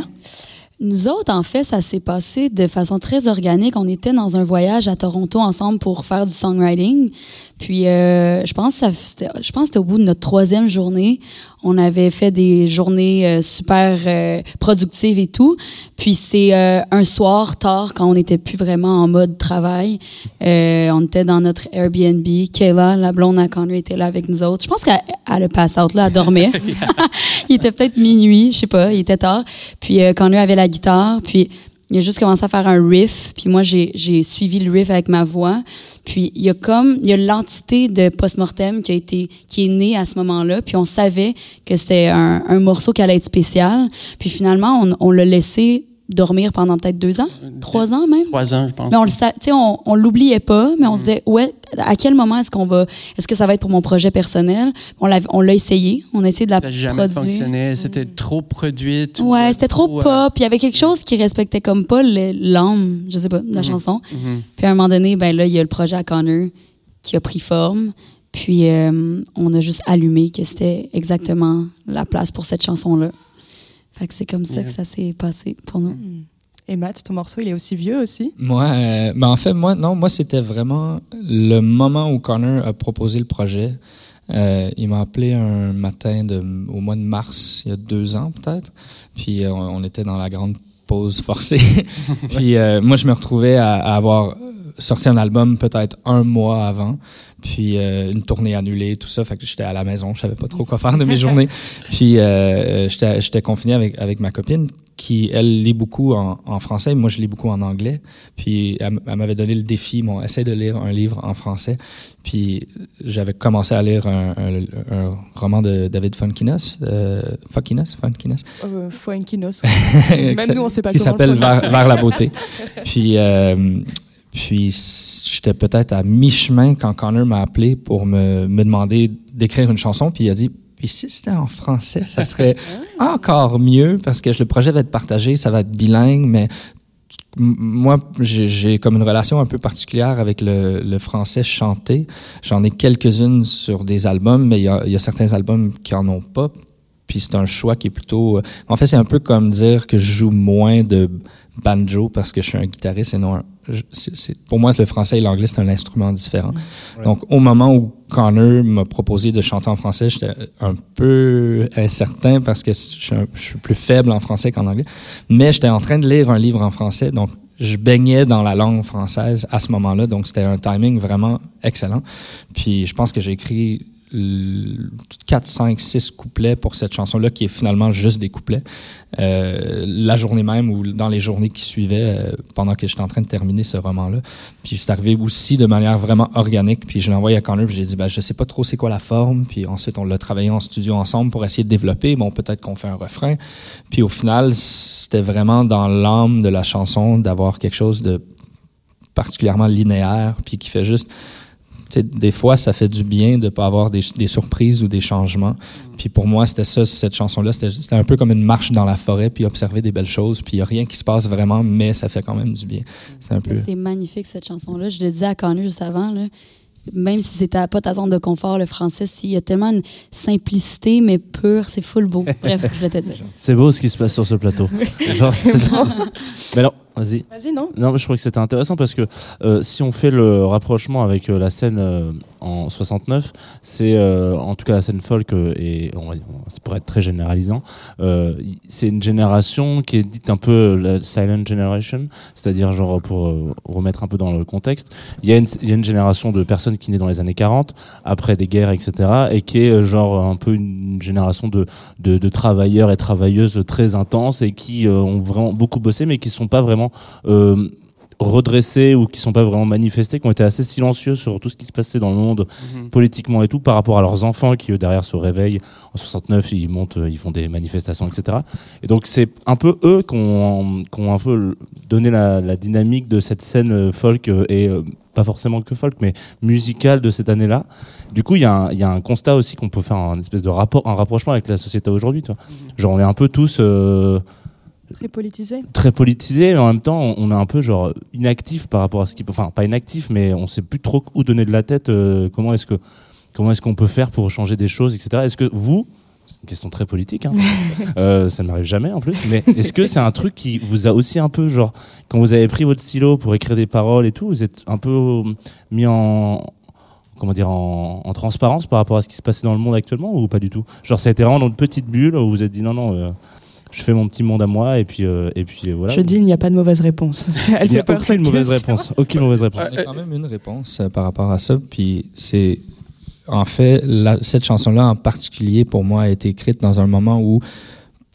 S13: nous autres, en fait, ça s'est passé de façon très organique. On était dans un voyage à Toronto ensemble pour faire du songwriting. Puis, euh, je pense que ça- c'était, je pense c'était au bout de notre troisième journée. On avait fait des journées euh, super euh, productives et tout. Puis, c'est euh, un soir tard, quand on n'était plus vraiment en mode travail. Euh, on était dans notre Airbnb. Kayla, la blonde à Connor, était là avec nous autres. Je pense qu'elle elle a pass out là, à dormir. il était peut-être minuit, je sais pas, il était tard. Puis euh, Connor avait la guitare, puis il a juste commencé à faire un riff, puis moi j'ai suivi le riff avec ma voix. Puis il y a comme il y a l'entité de post-mortem qui a été qui est née à ce moment-là, puis on savait que c'était un, un morceau qui allait être spécial. Puis finalement on, on l'a laissé dormir pendant peut-être deux ans, trois ans même?
S14: Trois ans, je pense.
S13: Mais on le sais, on, on l'oubliait pas, mais on se disait, ouais, à quel moment est-ce qu'on va, est-ce que ça va être pour mon projet personnel? On l'a, on l'a essayé, on a essayé de la
S14: Ça jamais
S13: produire.
S14: fonctionné. C'était trop produit. tout-
S13: Ouais, c'était trop
S14: euh,
S13: pop. Il y avait quelque chose qui respectait comme pas le- l'âme, je sais pas, de la
S14: Mhm.
S13: chanson.
S14: Mhm.
S13: Puis à un moment donné, ben là, il y a le projet à Connor qui a pris forme. Puis euh, on a juste allumé que c'était exactement la place pour cette chanson-là. Fait que c'est comme ça
S15: Yeah.
S13: que ça s'est passé pour nous.
S5: Et Matt, ton morceau, il est aussi vieux aussi?
S15: Moi, euh, ben en fait, moi, non, moi, c'était vraiment le moment où Connor a proposé le projet. Euh, il m'a appelé un matin de, au mois de mars, il y a deux ans peut-être. Puis euh, on, on était dans la grande pause forcée. Puis euh, moi, je me retrouvais à, à avoir sorti un album peut-être un mois avant. Puis euh, une tournée annulée, tout ça. Fait que j'étais à la maison, je savais pas trop quoi faire de mes journées. Puis euh, j'étais confiné avec, avec ma copine qui, elle, lit beaucoup en, en français. Moi, je lis beaucoup en anglais. Puis, elle, m'avait donné le défi, bon, essaie de lire un livre en français. Puis, j'avais commencé à lire un, un- un roman de David Funkinos, euh, Funkinos, Funkinos,
S5: euh, Fuenquinos. Même nous, on sait pas
S15: qui s'appelle. Vers la beauté. puis, euh, puis j'étais peut-être à mi-chemin quand Connor m'a appelé pour me, me demander d'écrire une chanson. Puis il a dit, puis si c'était en français, ça serait encore mieux parce que le projet va être partagé, ça va être bilingue, mais moi, j'ai comme une relation un peu particulière avec le, le français chanté. J'en ai quelques-unes sur des albums, mais il y a, y a certains albums qui en ont pas. Puis c'est un choix qui est plutôt. En fait, c'est un peu comme dire que je joue moins de banjo parce que je suis un guitariste et non un. je- c'est- c'est- pour moi, le français et l'anglais, c'est un instrument différent.
S16: Ouais.
S15: Donc, au moment où Connor m'a proposé de chanter en français, j'étais un peu incertain parce que je suis, un- je suis plus faible en français qu'en anglais. Mais j'étais en train de lire un livre en français, donc je baignais dans la langue française à ce moment-là. Donc, c'était un timing vraiment excellent. Puis, je pense que j'ai écrit 4, 5, 6 couplets pour cette chanson-là, qui est finalement juste des couplets. Euh, la journée même ou dans les journées qui suivaient, euh, pendant que j'étais en train de terminer ce roman-là. Puis c'est arrivé aussi de manière vraiment organique. Puis je l'ai envoyé à Connor, puis j'ai dit, ben, je sais pas trop c'est quoi la forme. Puis ensuite, on l'a travaillé en studio ensemble pour essayer de développer. Bon, peut-être qu'on fait un refrain. Puis au final, c'était vraiment dans l'âme de la chanson d'avoir quelque chose de particulièrement linéaire, puis qui fait juste des fois, ça fait du bien de ne pas avoir des, des surprises ou des changements. Puis pour moi, c'était ça, cette chanson-là. C'était un peu comme une marche dans la forêt, puis observer des belles choses. Puis il n'y a rien qui se passe vraiment, mais ça fait quand même du bien. C'est un peu.
S13: C'est magnifique cette chanson-là. Je le disais à Canu juste avant, là, même si c'était pas ta zone de confort, le français, s'il y a tellement une simplicité, mais pure, c'est full beau. Bref, je vais te dire.
S4: C'est beau ce qui se passe sur ce plateau. Genre- mais alors, vas-y.
S5: Vas-y, non
S4: Non, mais je trouvais que c'était intéressant parce que euh, si on fait le rapprochement avec euh, la scène euh, en 69, c'est euh, en tout cas la scène folk euh, et on va dire, c'est pour être très généralisant, euh, c'est une génération qui est dite un peu la silent generation, c'est-à-dire genre pour remettre un peu dans le contexte, il y, a une, il y a une génération de personnes qui naît dans les années 40 après des guerres etc et qui est euh, genre un peu une génération de de, de travailleurs et travailleuses très intenses et qui euh, ont vraiment beaucoup bossé mais qui sont pas vraiment euh, redressés ou qui sont pas vraiment manifestés, qui ont été assez silencieux sur tout ce qui se passait dans le monde
S14: Mhm.
S4: politiquement et tout par rapport à leurs enfants qui eux derrière se réveillent en 69 ils montent euh, ils font des manifestations etc et donc c'est un peu eux qui ont, un peu donné la, la dynamique de cette scène euh, folk et pas forcément que folk mais musicale de cette année là du coup il y, a un- il y a un constat aussi qu'on peut faire un espèce de rapport un rapprochement avec la société aujourd'hui vois. Genre on est un peu tous euh,
S5: Très politisé.
S4: très politisé, mais en même temps, on est un peu genre inactif par rapport à ce qui peut. Enfin, pas inactif, mais on sait plus trop où donner de la tête. euh, comment est-ce que comment est-ce qu'on peut faire pour changer des choses, etc. Est-ce que vous, c'est une question très politique, hein, euh, ça ne m'arrive jamais en plus, mais est-ce que c'est un truc qui vous a aussi un peu genre quand vous avez pris votre stylo pour écrire des paroles et tout, vous êtes un peu euh, mis en comment dire en, en transparence par rapport à ce qui se passait dans le monde actuellement ou pas du tout? Genre ça a été vraiment dans une petite bulle où vous vous êtes dit non non. euh, je fais mon petit monde à moi et puis euh, et puis euh, voilà.
S5: Je dis, il n'y a pas de mauvaise réponse. Elle
S4: Il n'y a
S5: fait peur,
S4: aucune mauvaise
S5: question.
S4: réponse. Aucune mauvaise réponse.
S15: J'ai quand même une réponse euh, par rapport à ça. Puis c'est. En fait, la- cette chanson-là en particulier, pour moi, a été écrite dans un moment où,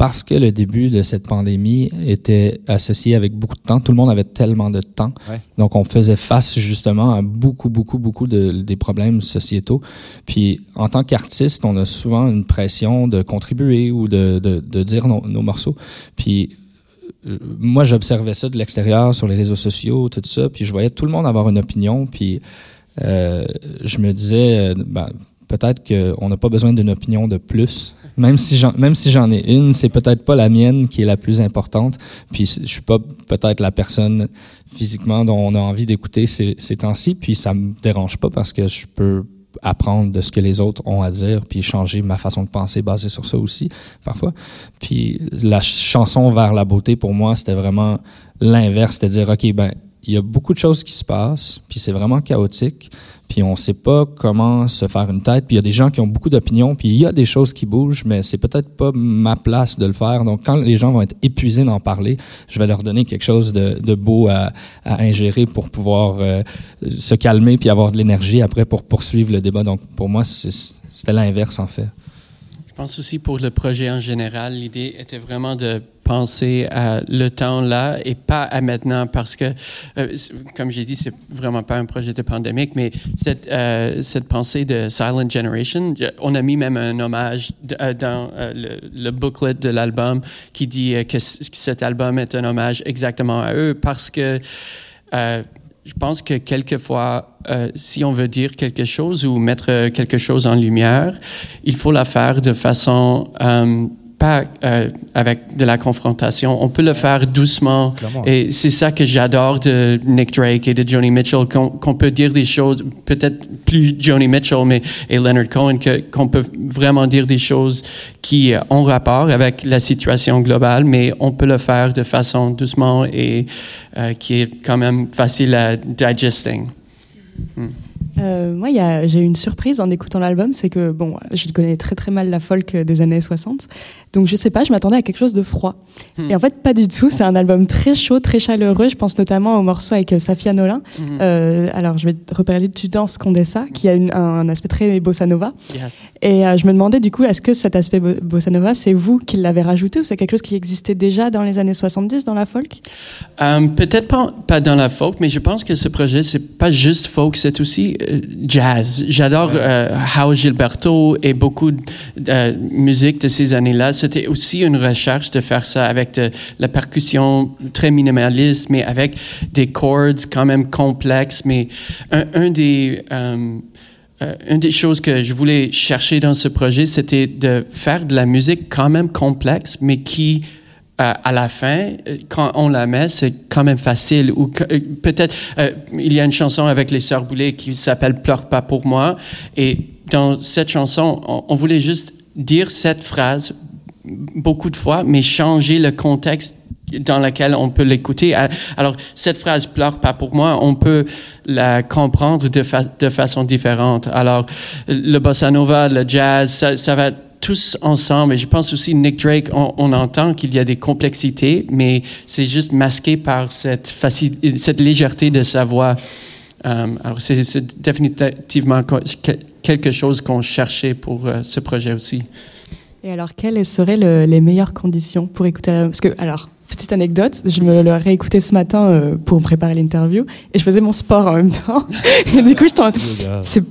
S15: parce que le début de cette pandémie était associé avec beaucoup de temps, tout le monde avait tellement de temps.
S4: Ouais.
S15: Donc, on faisait face justement à beaucoup, beaucoup, beaucoup de, des problèmes sociétaux. Puis, en tant qu'artiste, on a souvent une pression de contribuer ou de, de, de dire nos, nos morceaux. Puis, euh, moi, j'observais ça de l'extérieur sur les réseaux sociaux, tout ça, puis je voyais tout le monde avoir une opinion, puis euh, je me disais, euh, ben, peut-être qu'on n'a pas besoin d'une opinion de plus. Même si j'en, même si j'en ai une, c'est peut-être pas la mienne qui est la plus importante. Puis je suis pas peut-être la personne physiquement dont on a envie d'écouter ces, ces temps-ci. Puis ça me dérange pas parce que je peux apprendre de ce que les autres ont à dire, puis changer ma façon de penser basée sur ça aussi, parfois. Puis la chanson vers la beauté, pour moi, c'était vraiment l'inverse, c'est-à-dire, OK, ben, il y a beaucoup de choses qui se passent, puis c'est vraiment chaotique, puis on sait pas comment se faire une tête, puis il y a des gens qui ont beaucoup d'opinions, puis il y a des choses qui bougent, mais c'est peut-être pas ma place de le faire. Donc, quand les gens vont être épuisés d'en parler, je vais leur donner quelque chose de, beau à, ingérer pour pouvoir euh, se calmer, puis avoir de l'énergie après pour poursuivre le débat. Donc, pour moi, c'était l'inverse, en fait.
S14: Je pense aussi pour le projet en général, l'idée était vraiment de penser à le temps là et pas à maintenant parce que, euh, comme j'ai dit, c'est vraiment pas un projet de pandémique, mais cette, euh, cette pensée de Silent Generation, on a mis même un hommage euh, dans le, le booklet de l'album qui dit que, que cet album est un hommage exactement à eux parce que je pense que quelquefois, euh, si on veut dire quelque chose ou mettre quelque chose en lumière, il faut la faire de façon euh, pas euh, avec de la confrontation. On peut le faire doucement.
S4: Clairement.
S14: Et c'est ça que j'adore de Nick Drake et de Joni Mitchell, qu'on qu'on peut dire des choses, peut-être plus Joni Mitchell mais, et Leonard Cohen, que- qu'on peut vraiment dire des choses qui euh, ont rapport avec la situation globale, mais on peut le faire de façon doucement et euh, qui est quand même facile à digesting. Hmm.
S5: Euh, moi, il y a- j'ai eu une surprise en écoutant l'album, c'est que, bon, je connais très très mal la folk des années 60, Donc je sais pas, je m'attendais à quelque chose de froid.
S14: Hmm.
S5: Et en fait, pas du tout. C'est un album très chaud, très chaleureux. Je pense notamment au morceau avec euh, Safia Nolin.
S14: Mhm.
S5: Euh, alors je vais reparler de Tu danses Condessa, qui a une- un, un aspect très bossa nova.
S14: Yes.
S5: Et euh, je me demandais du coup, est-ce que cet aspect bo- bossa nova, c'est vous qui l'avez rajouté ou c'est quelque chose qui existait déjà dans les années 70 dans la folk?
S14: Euh, Peut-être pas, pas dans la folk, mais je pense que ce projet, c'est pas juste folk, c'est aussi jazz. J'adore House Gilberto et beaucoup de musique de ces années-là. C'était aussi une recherche de faire ça avec de, la percussion très minimaliste, mais avec des chords quand même complexes. Mais un, des... euh, euh, une des choses que je voulais chercher dans ce projet, c'était de faire de la musique quand même complexe, mais qui, euh, à la fin, quand on la met, c'est quand même facile. Ou euh, peut-être, euh, il y a une chanson avec les Sœurs Boulay qui s'appelle Pleure pas pour moi. Et dans cette chanson, on, on voulait juste dire cette phrase beaucoup de fois, mais changer le contexte dans lequel on peut l'écouter. Alors, cette phrase pleure pas pour moi, on peut la comprendre de, fa- de façon différente. Alors, le bossa nova, le jazz, ça, va tous ensemble. Et je pense aussi, Nick Drake, on, entend qu'il y a des complexités, mais c'est juste masqué par cette, cette légèreté de sa voix. Euh, alors, c'est définitivement quelque chose qu'on cherchait pour euh, ce projet aussi.
S5: Et alors, quelles seraient le- les meilleures conditions pour écouter l'album Parce que, alors, petite anecdote, je me le réécouté ce matin euh, pour me préparer l'interview et je faisais mon sport en même temps. Et du coup, je t'en-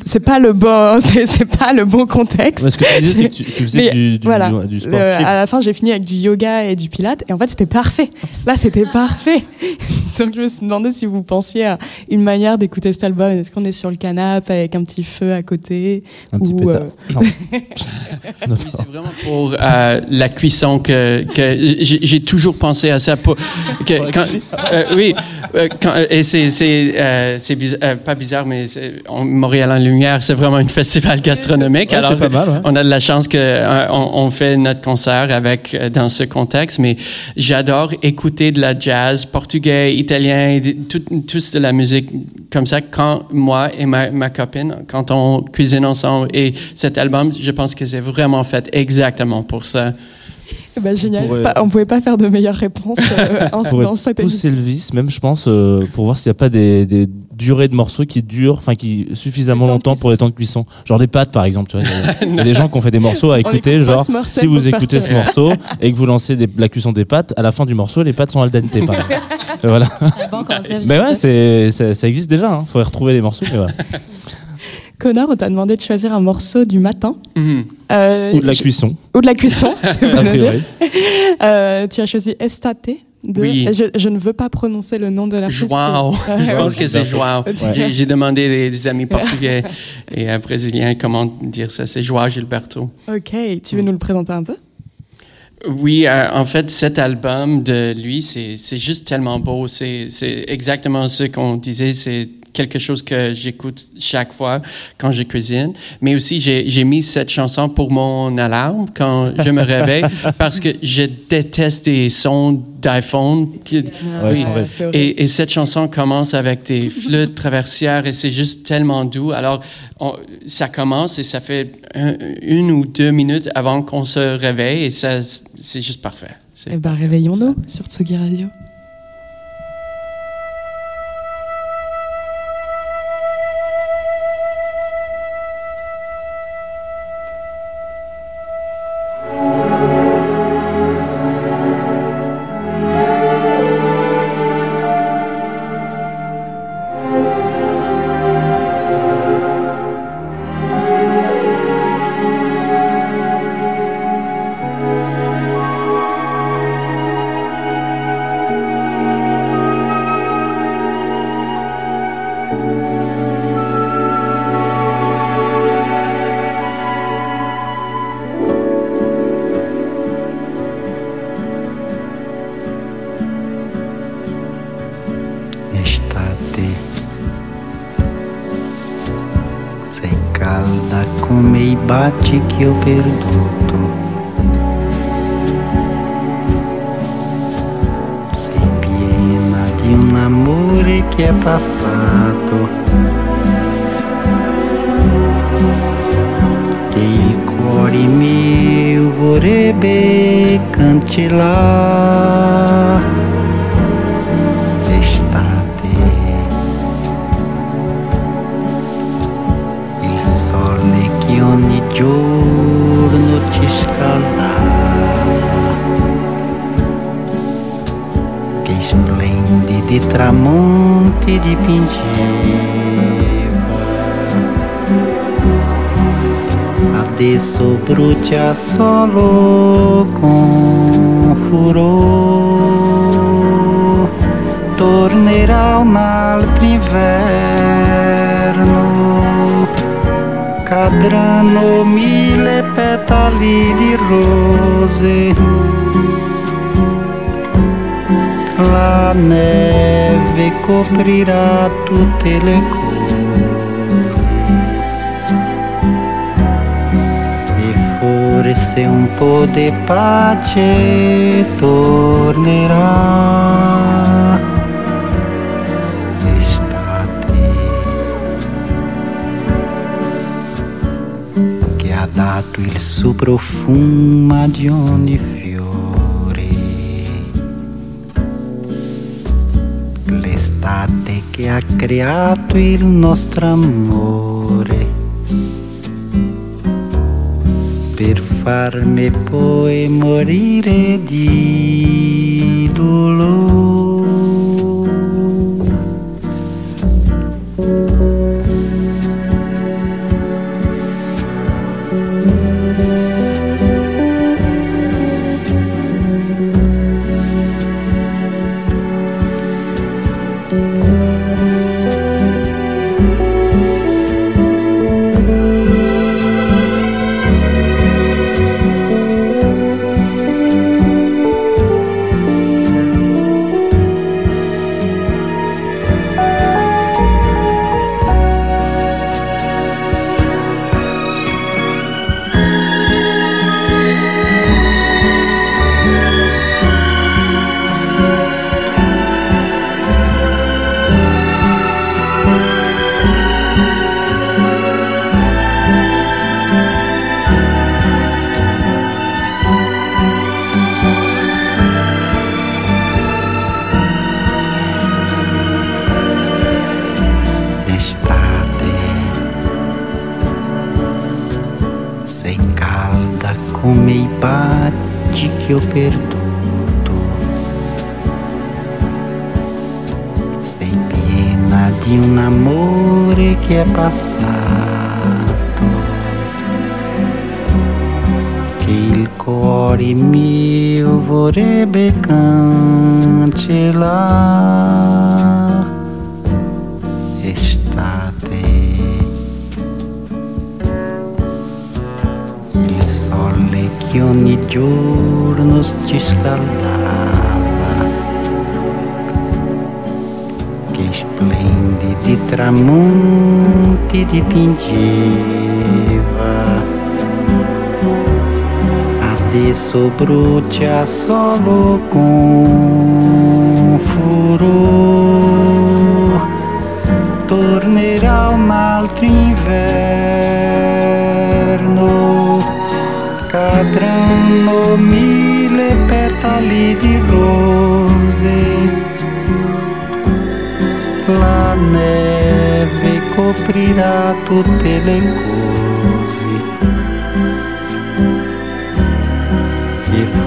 S5: c'est pas le bon, c'est pas le bon contexte.
S4: Ouais, ce que tu disais, c'est que tu- tu faisais
S5: Mais
S4: du- du-
S5: voilà,
S4: du sport
S5: Le-
S4: chill.
S5: à la fin, j'ai fini avec du yoga et du pilate et en fait, c'était parfait. Là, c'était parfait. Donc, je me suis demandé si vous pensiez à une manière d'écouter cet album. Est-ce qu'on est sur le canapé avec un petit feu à côté
S4: Un petit
S5: ou,
S4: pétard. Non.
S14: Oui, c'est vraiment pour euh, la cuisson que, que j'ai j'ai toujours pensé à ça. Pour, que, quand, euh, oui, euh, quand- euh, et c'est euh, bizarre- pas bizarre, mais on- Montréal en lumière, c'est vraiment un festival gastronomique.
S4: Ouais,
S14: Alors,
S4: pas mal, ouais.
S14: on a de la chance euh, on, fait notre concert avec dans ce contexte. Mais j'adore écouter de la jazz portugais, italien, tout, tous de la musique comme ça. Quand moi et ma, ma copine, quand on cuisine ensemble, et cet album, je pense que c'est vraiment fait exactement pour ça.
S5: Bah, génial.
S4: pourrait-
S5: Pas- on pouvait pas faire de meilleure réponse euh, en, dans cette
S4: pousser le vis, même je pense, euh, pour voir s'il n'y a pas des, des durées de morceaux qui durent, enfin qui suffisamment longtemps pour les temps de cuisson. Genre des pâtes par exemple. Tu vois, il y a- il y, a des gens qui ont fait des morceaux à écouter,
S5: écoute
S4: genre si vous
S5: pour faire
S4: écoutez ce morceau et que vous lancez des- la cuisson des pâtes, à la fin du morceau, les pâtes sont al dente. par voilà. Mais ouais, c'est, c'est- ça existe déjà. Hein. Faudrait retrouver les morceaux. Mais.
S5: Connor, on t'a demandé de choisir un morceau du matin.
S14: Mhm.
S5: Euh,
S4: Ou de la
S5: je-
S4: cuisson.
S5: Ou de la cuisson. Euh, tu as choisi Estate. De,
S14: Oui.
S5: je, je ne veux pas prononcer le nom de l'artiste.
S14: Joao. Je pense que c'est Joao.
S5: Ouais.
S14: J'ai- demandé des, des amis portugais et euh, brésiliens comment dire ça. C'est Joao Gilberto.
S5: Ok, tu veux nous le présenter un peu?
S14: Oui, euh, en fait, cet album de lui, c'est c'est juste tellement beau. C'est c'est exactement ce qu'on disait. C'est quelque chose que j'écoute chaque fois quand je cuisine. Mais aussi, j'ai j'ai mis cette chanson pour mon alarme quand je me réveille parce que je déteste des sons d'iPhone.
S4: Ouais,
S14: Oui.
S5: horrible.
S14: Et, et cette chanson commence avec des flûtes traversières et c'est juste tellement doux. Alors, on- ça commence et ça fait un- une ou deux minutes avant qu'on se réveille et ça, c'est juste parfait.
S5: Eh ben, réveillons-nous sur Tsugi Radio.
S16: Petali di rose. La neve coprirà tutte le cose. E forse un po' di pace tornerà. Dato il suo profumo di ogni fiore. L'estate che ha creato il nostro amore per farmi poi morire di dolore. Brucia solo con furor. Tornerà un altro inverno cadranno mille petali di rose. La neve coprirà tutte le.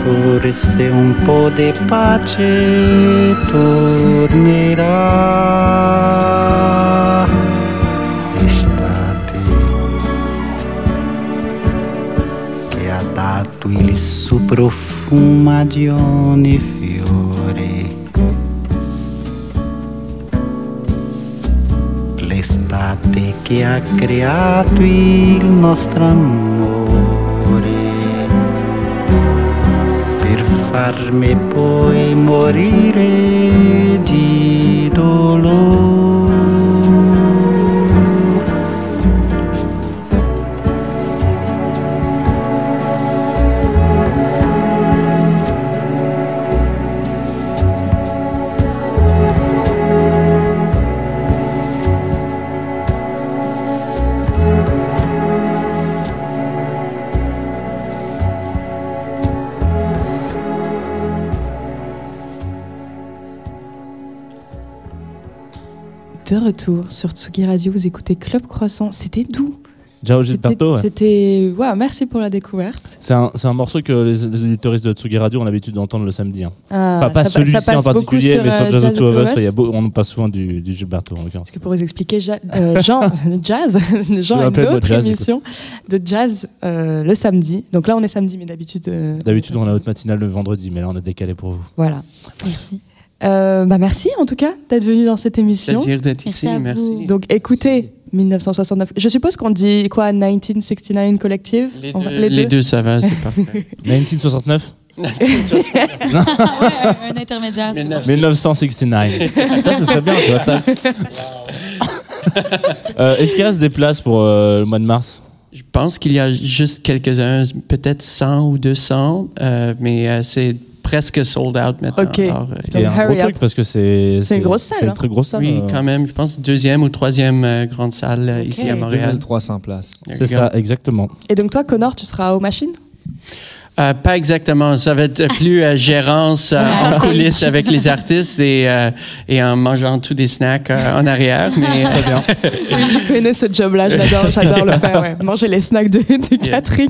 S16: Forse un po' di pace tornerà. Estate che ha dato il suo profumo di ogni fiore. L'estate che ha creato il nostro amore farmi poi morire di dolore.
S5: Retour sur Tsugi Radio. Vous écoutez Club Croissant. C'était doux.
S4: Ciao Gilberto. ouais.
S5: C'était. Wow, merci pour la découverte.
S4: C'est un, un morceau que les, les auditoristes de Tsugi Radio ont l'habitude d'entendre le samedi. hein.
S5: Ah,
S4: pas celui-ci en particulier, mais
S5: sur, euh,
S4: Jazz
S5: Jazz
S4: of Two of
S5: of
S4: Us, on passe souvent du, du Gilberto en.
S5: Parce que pour vous expliquer, Ja- euh, Jean, Jazz, Jean a une autre
S4: Jazz,
S5: émission de jazz euh, le samedi. Donc là, on est samedi, mais d'habitude. euh,
S4: D'habitude, on a notre matinale le vendredi, mais là, on a décalé pour vous.
S5: Voilà.
S13: Merci.
S5: Euh, bah merci en tout cas d'être venu dans cette émission.
S14: Plaisir d'être ici, merci.
S5: Donc écoutez, 1969. Je suppose qu'on dit quoi 1969 Collective?
S14: Les deux,
S5: va-
S14: les deux, ça va, c'est parfait.
S4: 1969
S13: ouais, un intermédiaire. c'est bon.
S4: 1969. Ça, ce serait bien, tu vois. Euh, Est-ce qu'il reste des places pour euh, le mois de mars?
S14: Je pense qu'il y a juste quelques-uns, peut-être 100 ou 200, euh, mais euh, c'est presque sold out maintenant.
S5: Ok.
S14: Alors, euh,
S4: un gros truc parce que c'est.
S5: C'est une grosse salle,
S4: C'est une
S5: hein.
S4: très grosse salle.
S14: Oui,
S4: euh.
S14: quand même. Je pense deuxième ou troisième euh, grande salle euh, ici à Montréal.
S15: 2300 places.
S4: C'est ça, exactement.
S5: Et donc toi, Connor, tu seras aux machines?
S14: Euh, pas exactement. Ça va être plus euh, gérance euh, en coulisses avec les artistes et, euh, et en mangeant tous des snacks euh, en arrière. Mais euh, bien.
S5: Je connais ce job-là, j'adore, j'adore le faire. Ouais. Manger les snacks de, de Catherine.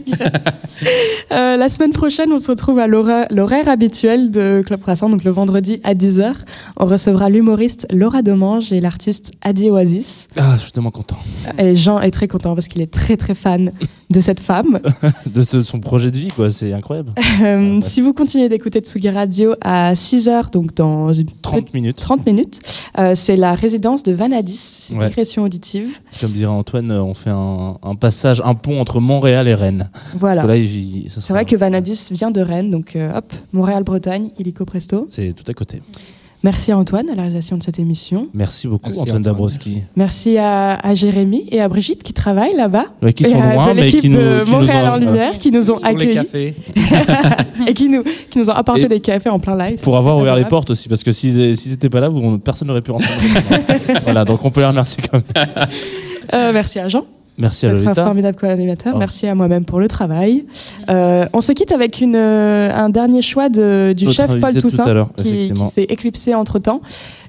S5: Euh, la semaine prochaine, on se retrouve à l'hora- l'horaire habituel de Club Croissant, donc le vendredi à 10h. On recevra l'humoriste Laura Domange et l'artiste Adi Oasis.
S4: Ah, je suis tellement content
S5: Et Jean est très content parce qu'il est très très fan de cette femme.
S4: de, ce- de son projet de vie, quoi. C'est incroyable.
S5: Euh, si vous continuez d'écouter Tsugi Radio à 6h, donc dans une
S4: 30 minutes.
S5: 30 minutes, euh, c'est la résidence de Vanadis, c'est
S4: Ouais.
S5: digression auditive.
S4: Comme dirait Antoine, euh, on fait un, un passage, un pont entre Montréal et Rennes.
S5: Voilà. C'est vrai que Vanadis vient de Rennes, donc euh, hop, Montréal-Bretagne, illico presto.
S4: C'est tout à côté.
S5: Merci à Antoine à la réalisation de cette émission.
S4: Merci beaucoup,
S15: Merci,
S4: Antoine
S15: Antoine.
S4: Dabrowski.
S5: Merci à, à Jérémy et à Brigitte qui travaillent là-bas.
S4: Ouais, qui
S5: Et
S4: sont
S5: à-
S4: loin,
S5: de
S4: mais
S5: l'équipe
S4: qui nous-
S5: de
S4: qui nous
S5: Montréal
S4: ont-
S5: en Lumière, qui nous ont accueillis
S15: cafés.
S5: et qui nous, qui nous ont apporté
S4: Et-
S5: des cafés en plein live.
S4: Pour avoir ouvert les portes aussi, parce que s'ils s'ils étaient pas là, vous- personne n'aurait pu rentrer. voilà, donc on peut les remercier quand même.
S5: Euh, merci à Jean.
S4: Merci à
S5: d'être un
S4: Lolita.
S5: formidable co-animateur.
S4: Oh.
S5: Merci à moi-même pour le travail. Euh, on se quitte avec une, euh, un dernier choix de, du
S4: Notre
S5: chef Paul
S4: tout
S5: Toussaint qui, qui s'est éclipsé entre temps.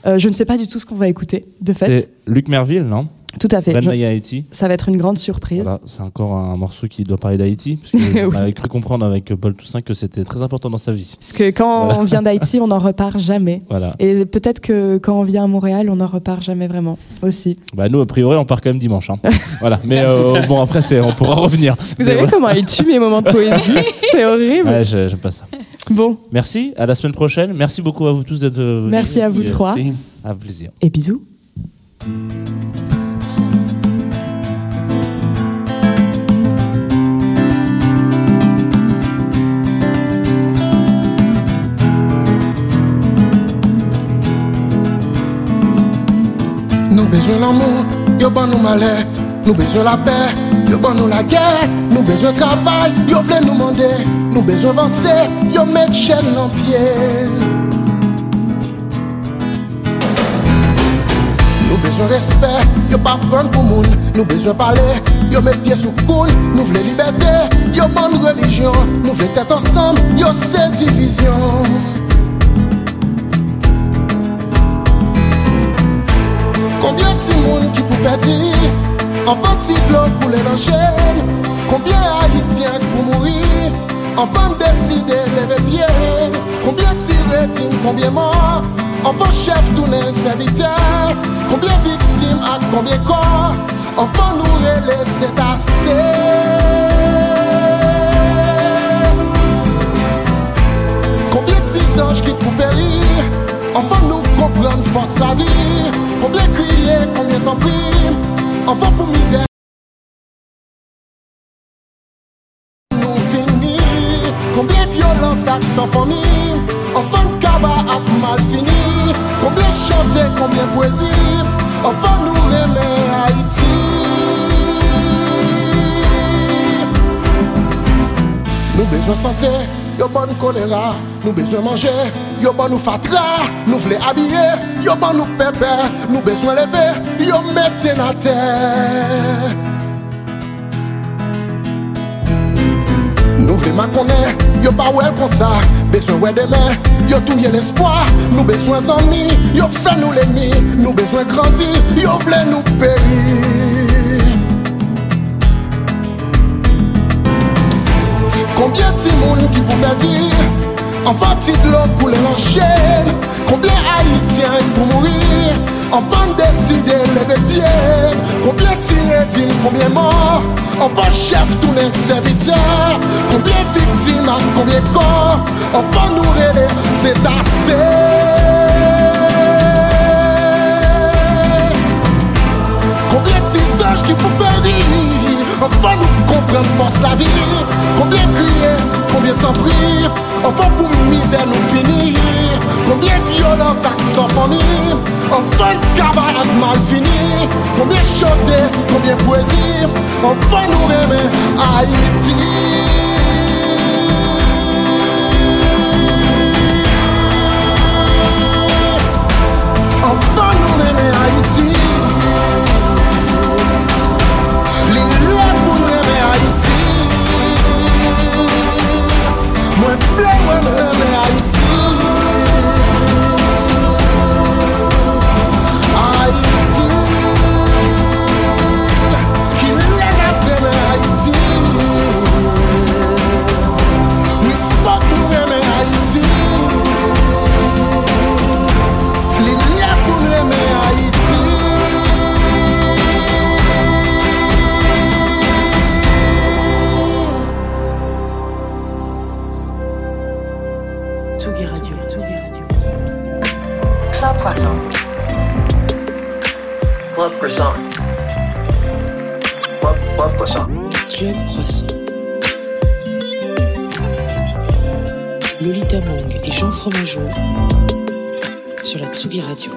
S5: je ne sais pas du tout ce qu'on va écouter, de fait.
S4: C'est Luc Merville, non?
S5: Tout à fait.
S4: Ben
S5: Je-
S4: Maya Haïti.
S5: Ça va être une grande surprise.
S4: Voilà, c'est encore un morceau qui doit parler d'Haïti, parce que on avait cru comprendre avec Paul Toussaint que c'était très important dans sa vie.
S5: Parce que quand
S4: Voilà.
S5: on vient d'Haïti, on n'en repart jamais.
S4: Voilà.
S5: Et peut-être que quand on vient à Montréal, on n'en repart jamais vraiment aussi.
S4: Bah nous, a priori, on part quand même dimanche. hein. voilà, mais euh, bon, après, c'est- on pourra revenir.
S5: Vous savez
S4: voilà.
S5: comment il tue mes moments de poésie C'est horrible.
S4: Ouais, je- j'aime pas ça.
S5: Bon,
S4: Merci, à la semaine prochaine. Merci beaucoup à vous tous d'être venus.
S5: Merci à vous
S4: Et,
S5: trois.
S4: À plaisir.
S5: et bisous.
S8: Besoin l'amour, yo ban nous malheur. Nous besoin la paix, yo ban nous la guerre. Nous besoin travail, yo vle nous demander. Nous besoin avancer, yo mettre chaîne en pied. Nous besoin respect, yo pas prendre pour moun. Nous besoin parler, yo mettre pied sous coule. Nous voulons liberté, yo bonne religion. Nous voulons être ensemble, yo c'est Konbyen ti moun ki pou pedi Anvan ti blok pou lè nan jen Konbyen haisyen ki pou mouri Anvan deside leve pye Konbyen ti retin, konbyen man Anvan bon chef toune servite Konbyen viktim ak konbyen kon Anvan nou rele se tase Konbyen ti zanj ki pou peri Anfan nou kompran fos la vi Konbyen kriye, konbyen tan pri Anfan pou mizè Nou vini Konbyen violans ak san fomi Anfan kaba ak mal fini. Konbyen chante, konbyen poezi Anfan nou reme Haiti Nou bezwen sante yo ban nou kolera, nou bezwen manje, yo ban nou fatra, nou vle abye, yo ban nou pepe, nou bezwen leve, yo mette na te. Nou vle makone, yo pa wel konsa, bezwen we demen, yo touye l'espoi, nou bezwen zanmi, yo fe nou leni, nou bezwen grandi, yo vle nou peri. moun ki pou pedi Anfan ti glop pou le lanjen Konbyen haisyen pou mouri Anfan deside le depyen Konbyen tiye din, konbyen mor Anfan chef toune servite Konbyen viktim an konbyen kon Anfan nou rele, se tase Konbyen ti saj ki pou pedi Anfan nou kompren fos la vi Konbyen kriye, konbyen tan pri Anfan pou mize nou fini Konbyen violans ak san fami Anfan kabarak mal fini. Konbyen chote, konbyen poezi Anfan nou reme Haiti Anfan nou reme Haiti Moins fleur, moi nous
S2: Croissant. Club Croissant. Club, Club Croissant.
S1: Club Croissant. Lolita Mang et Jean Fromageau sur la Tsugi Radio.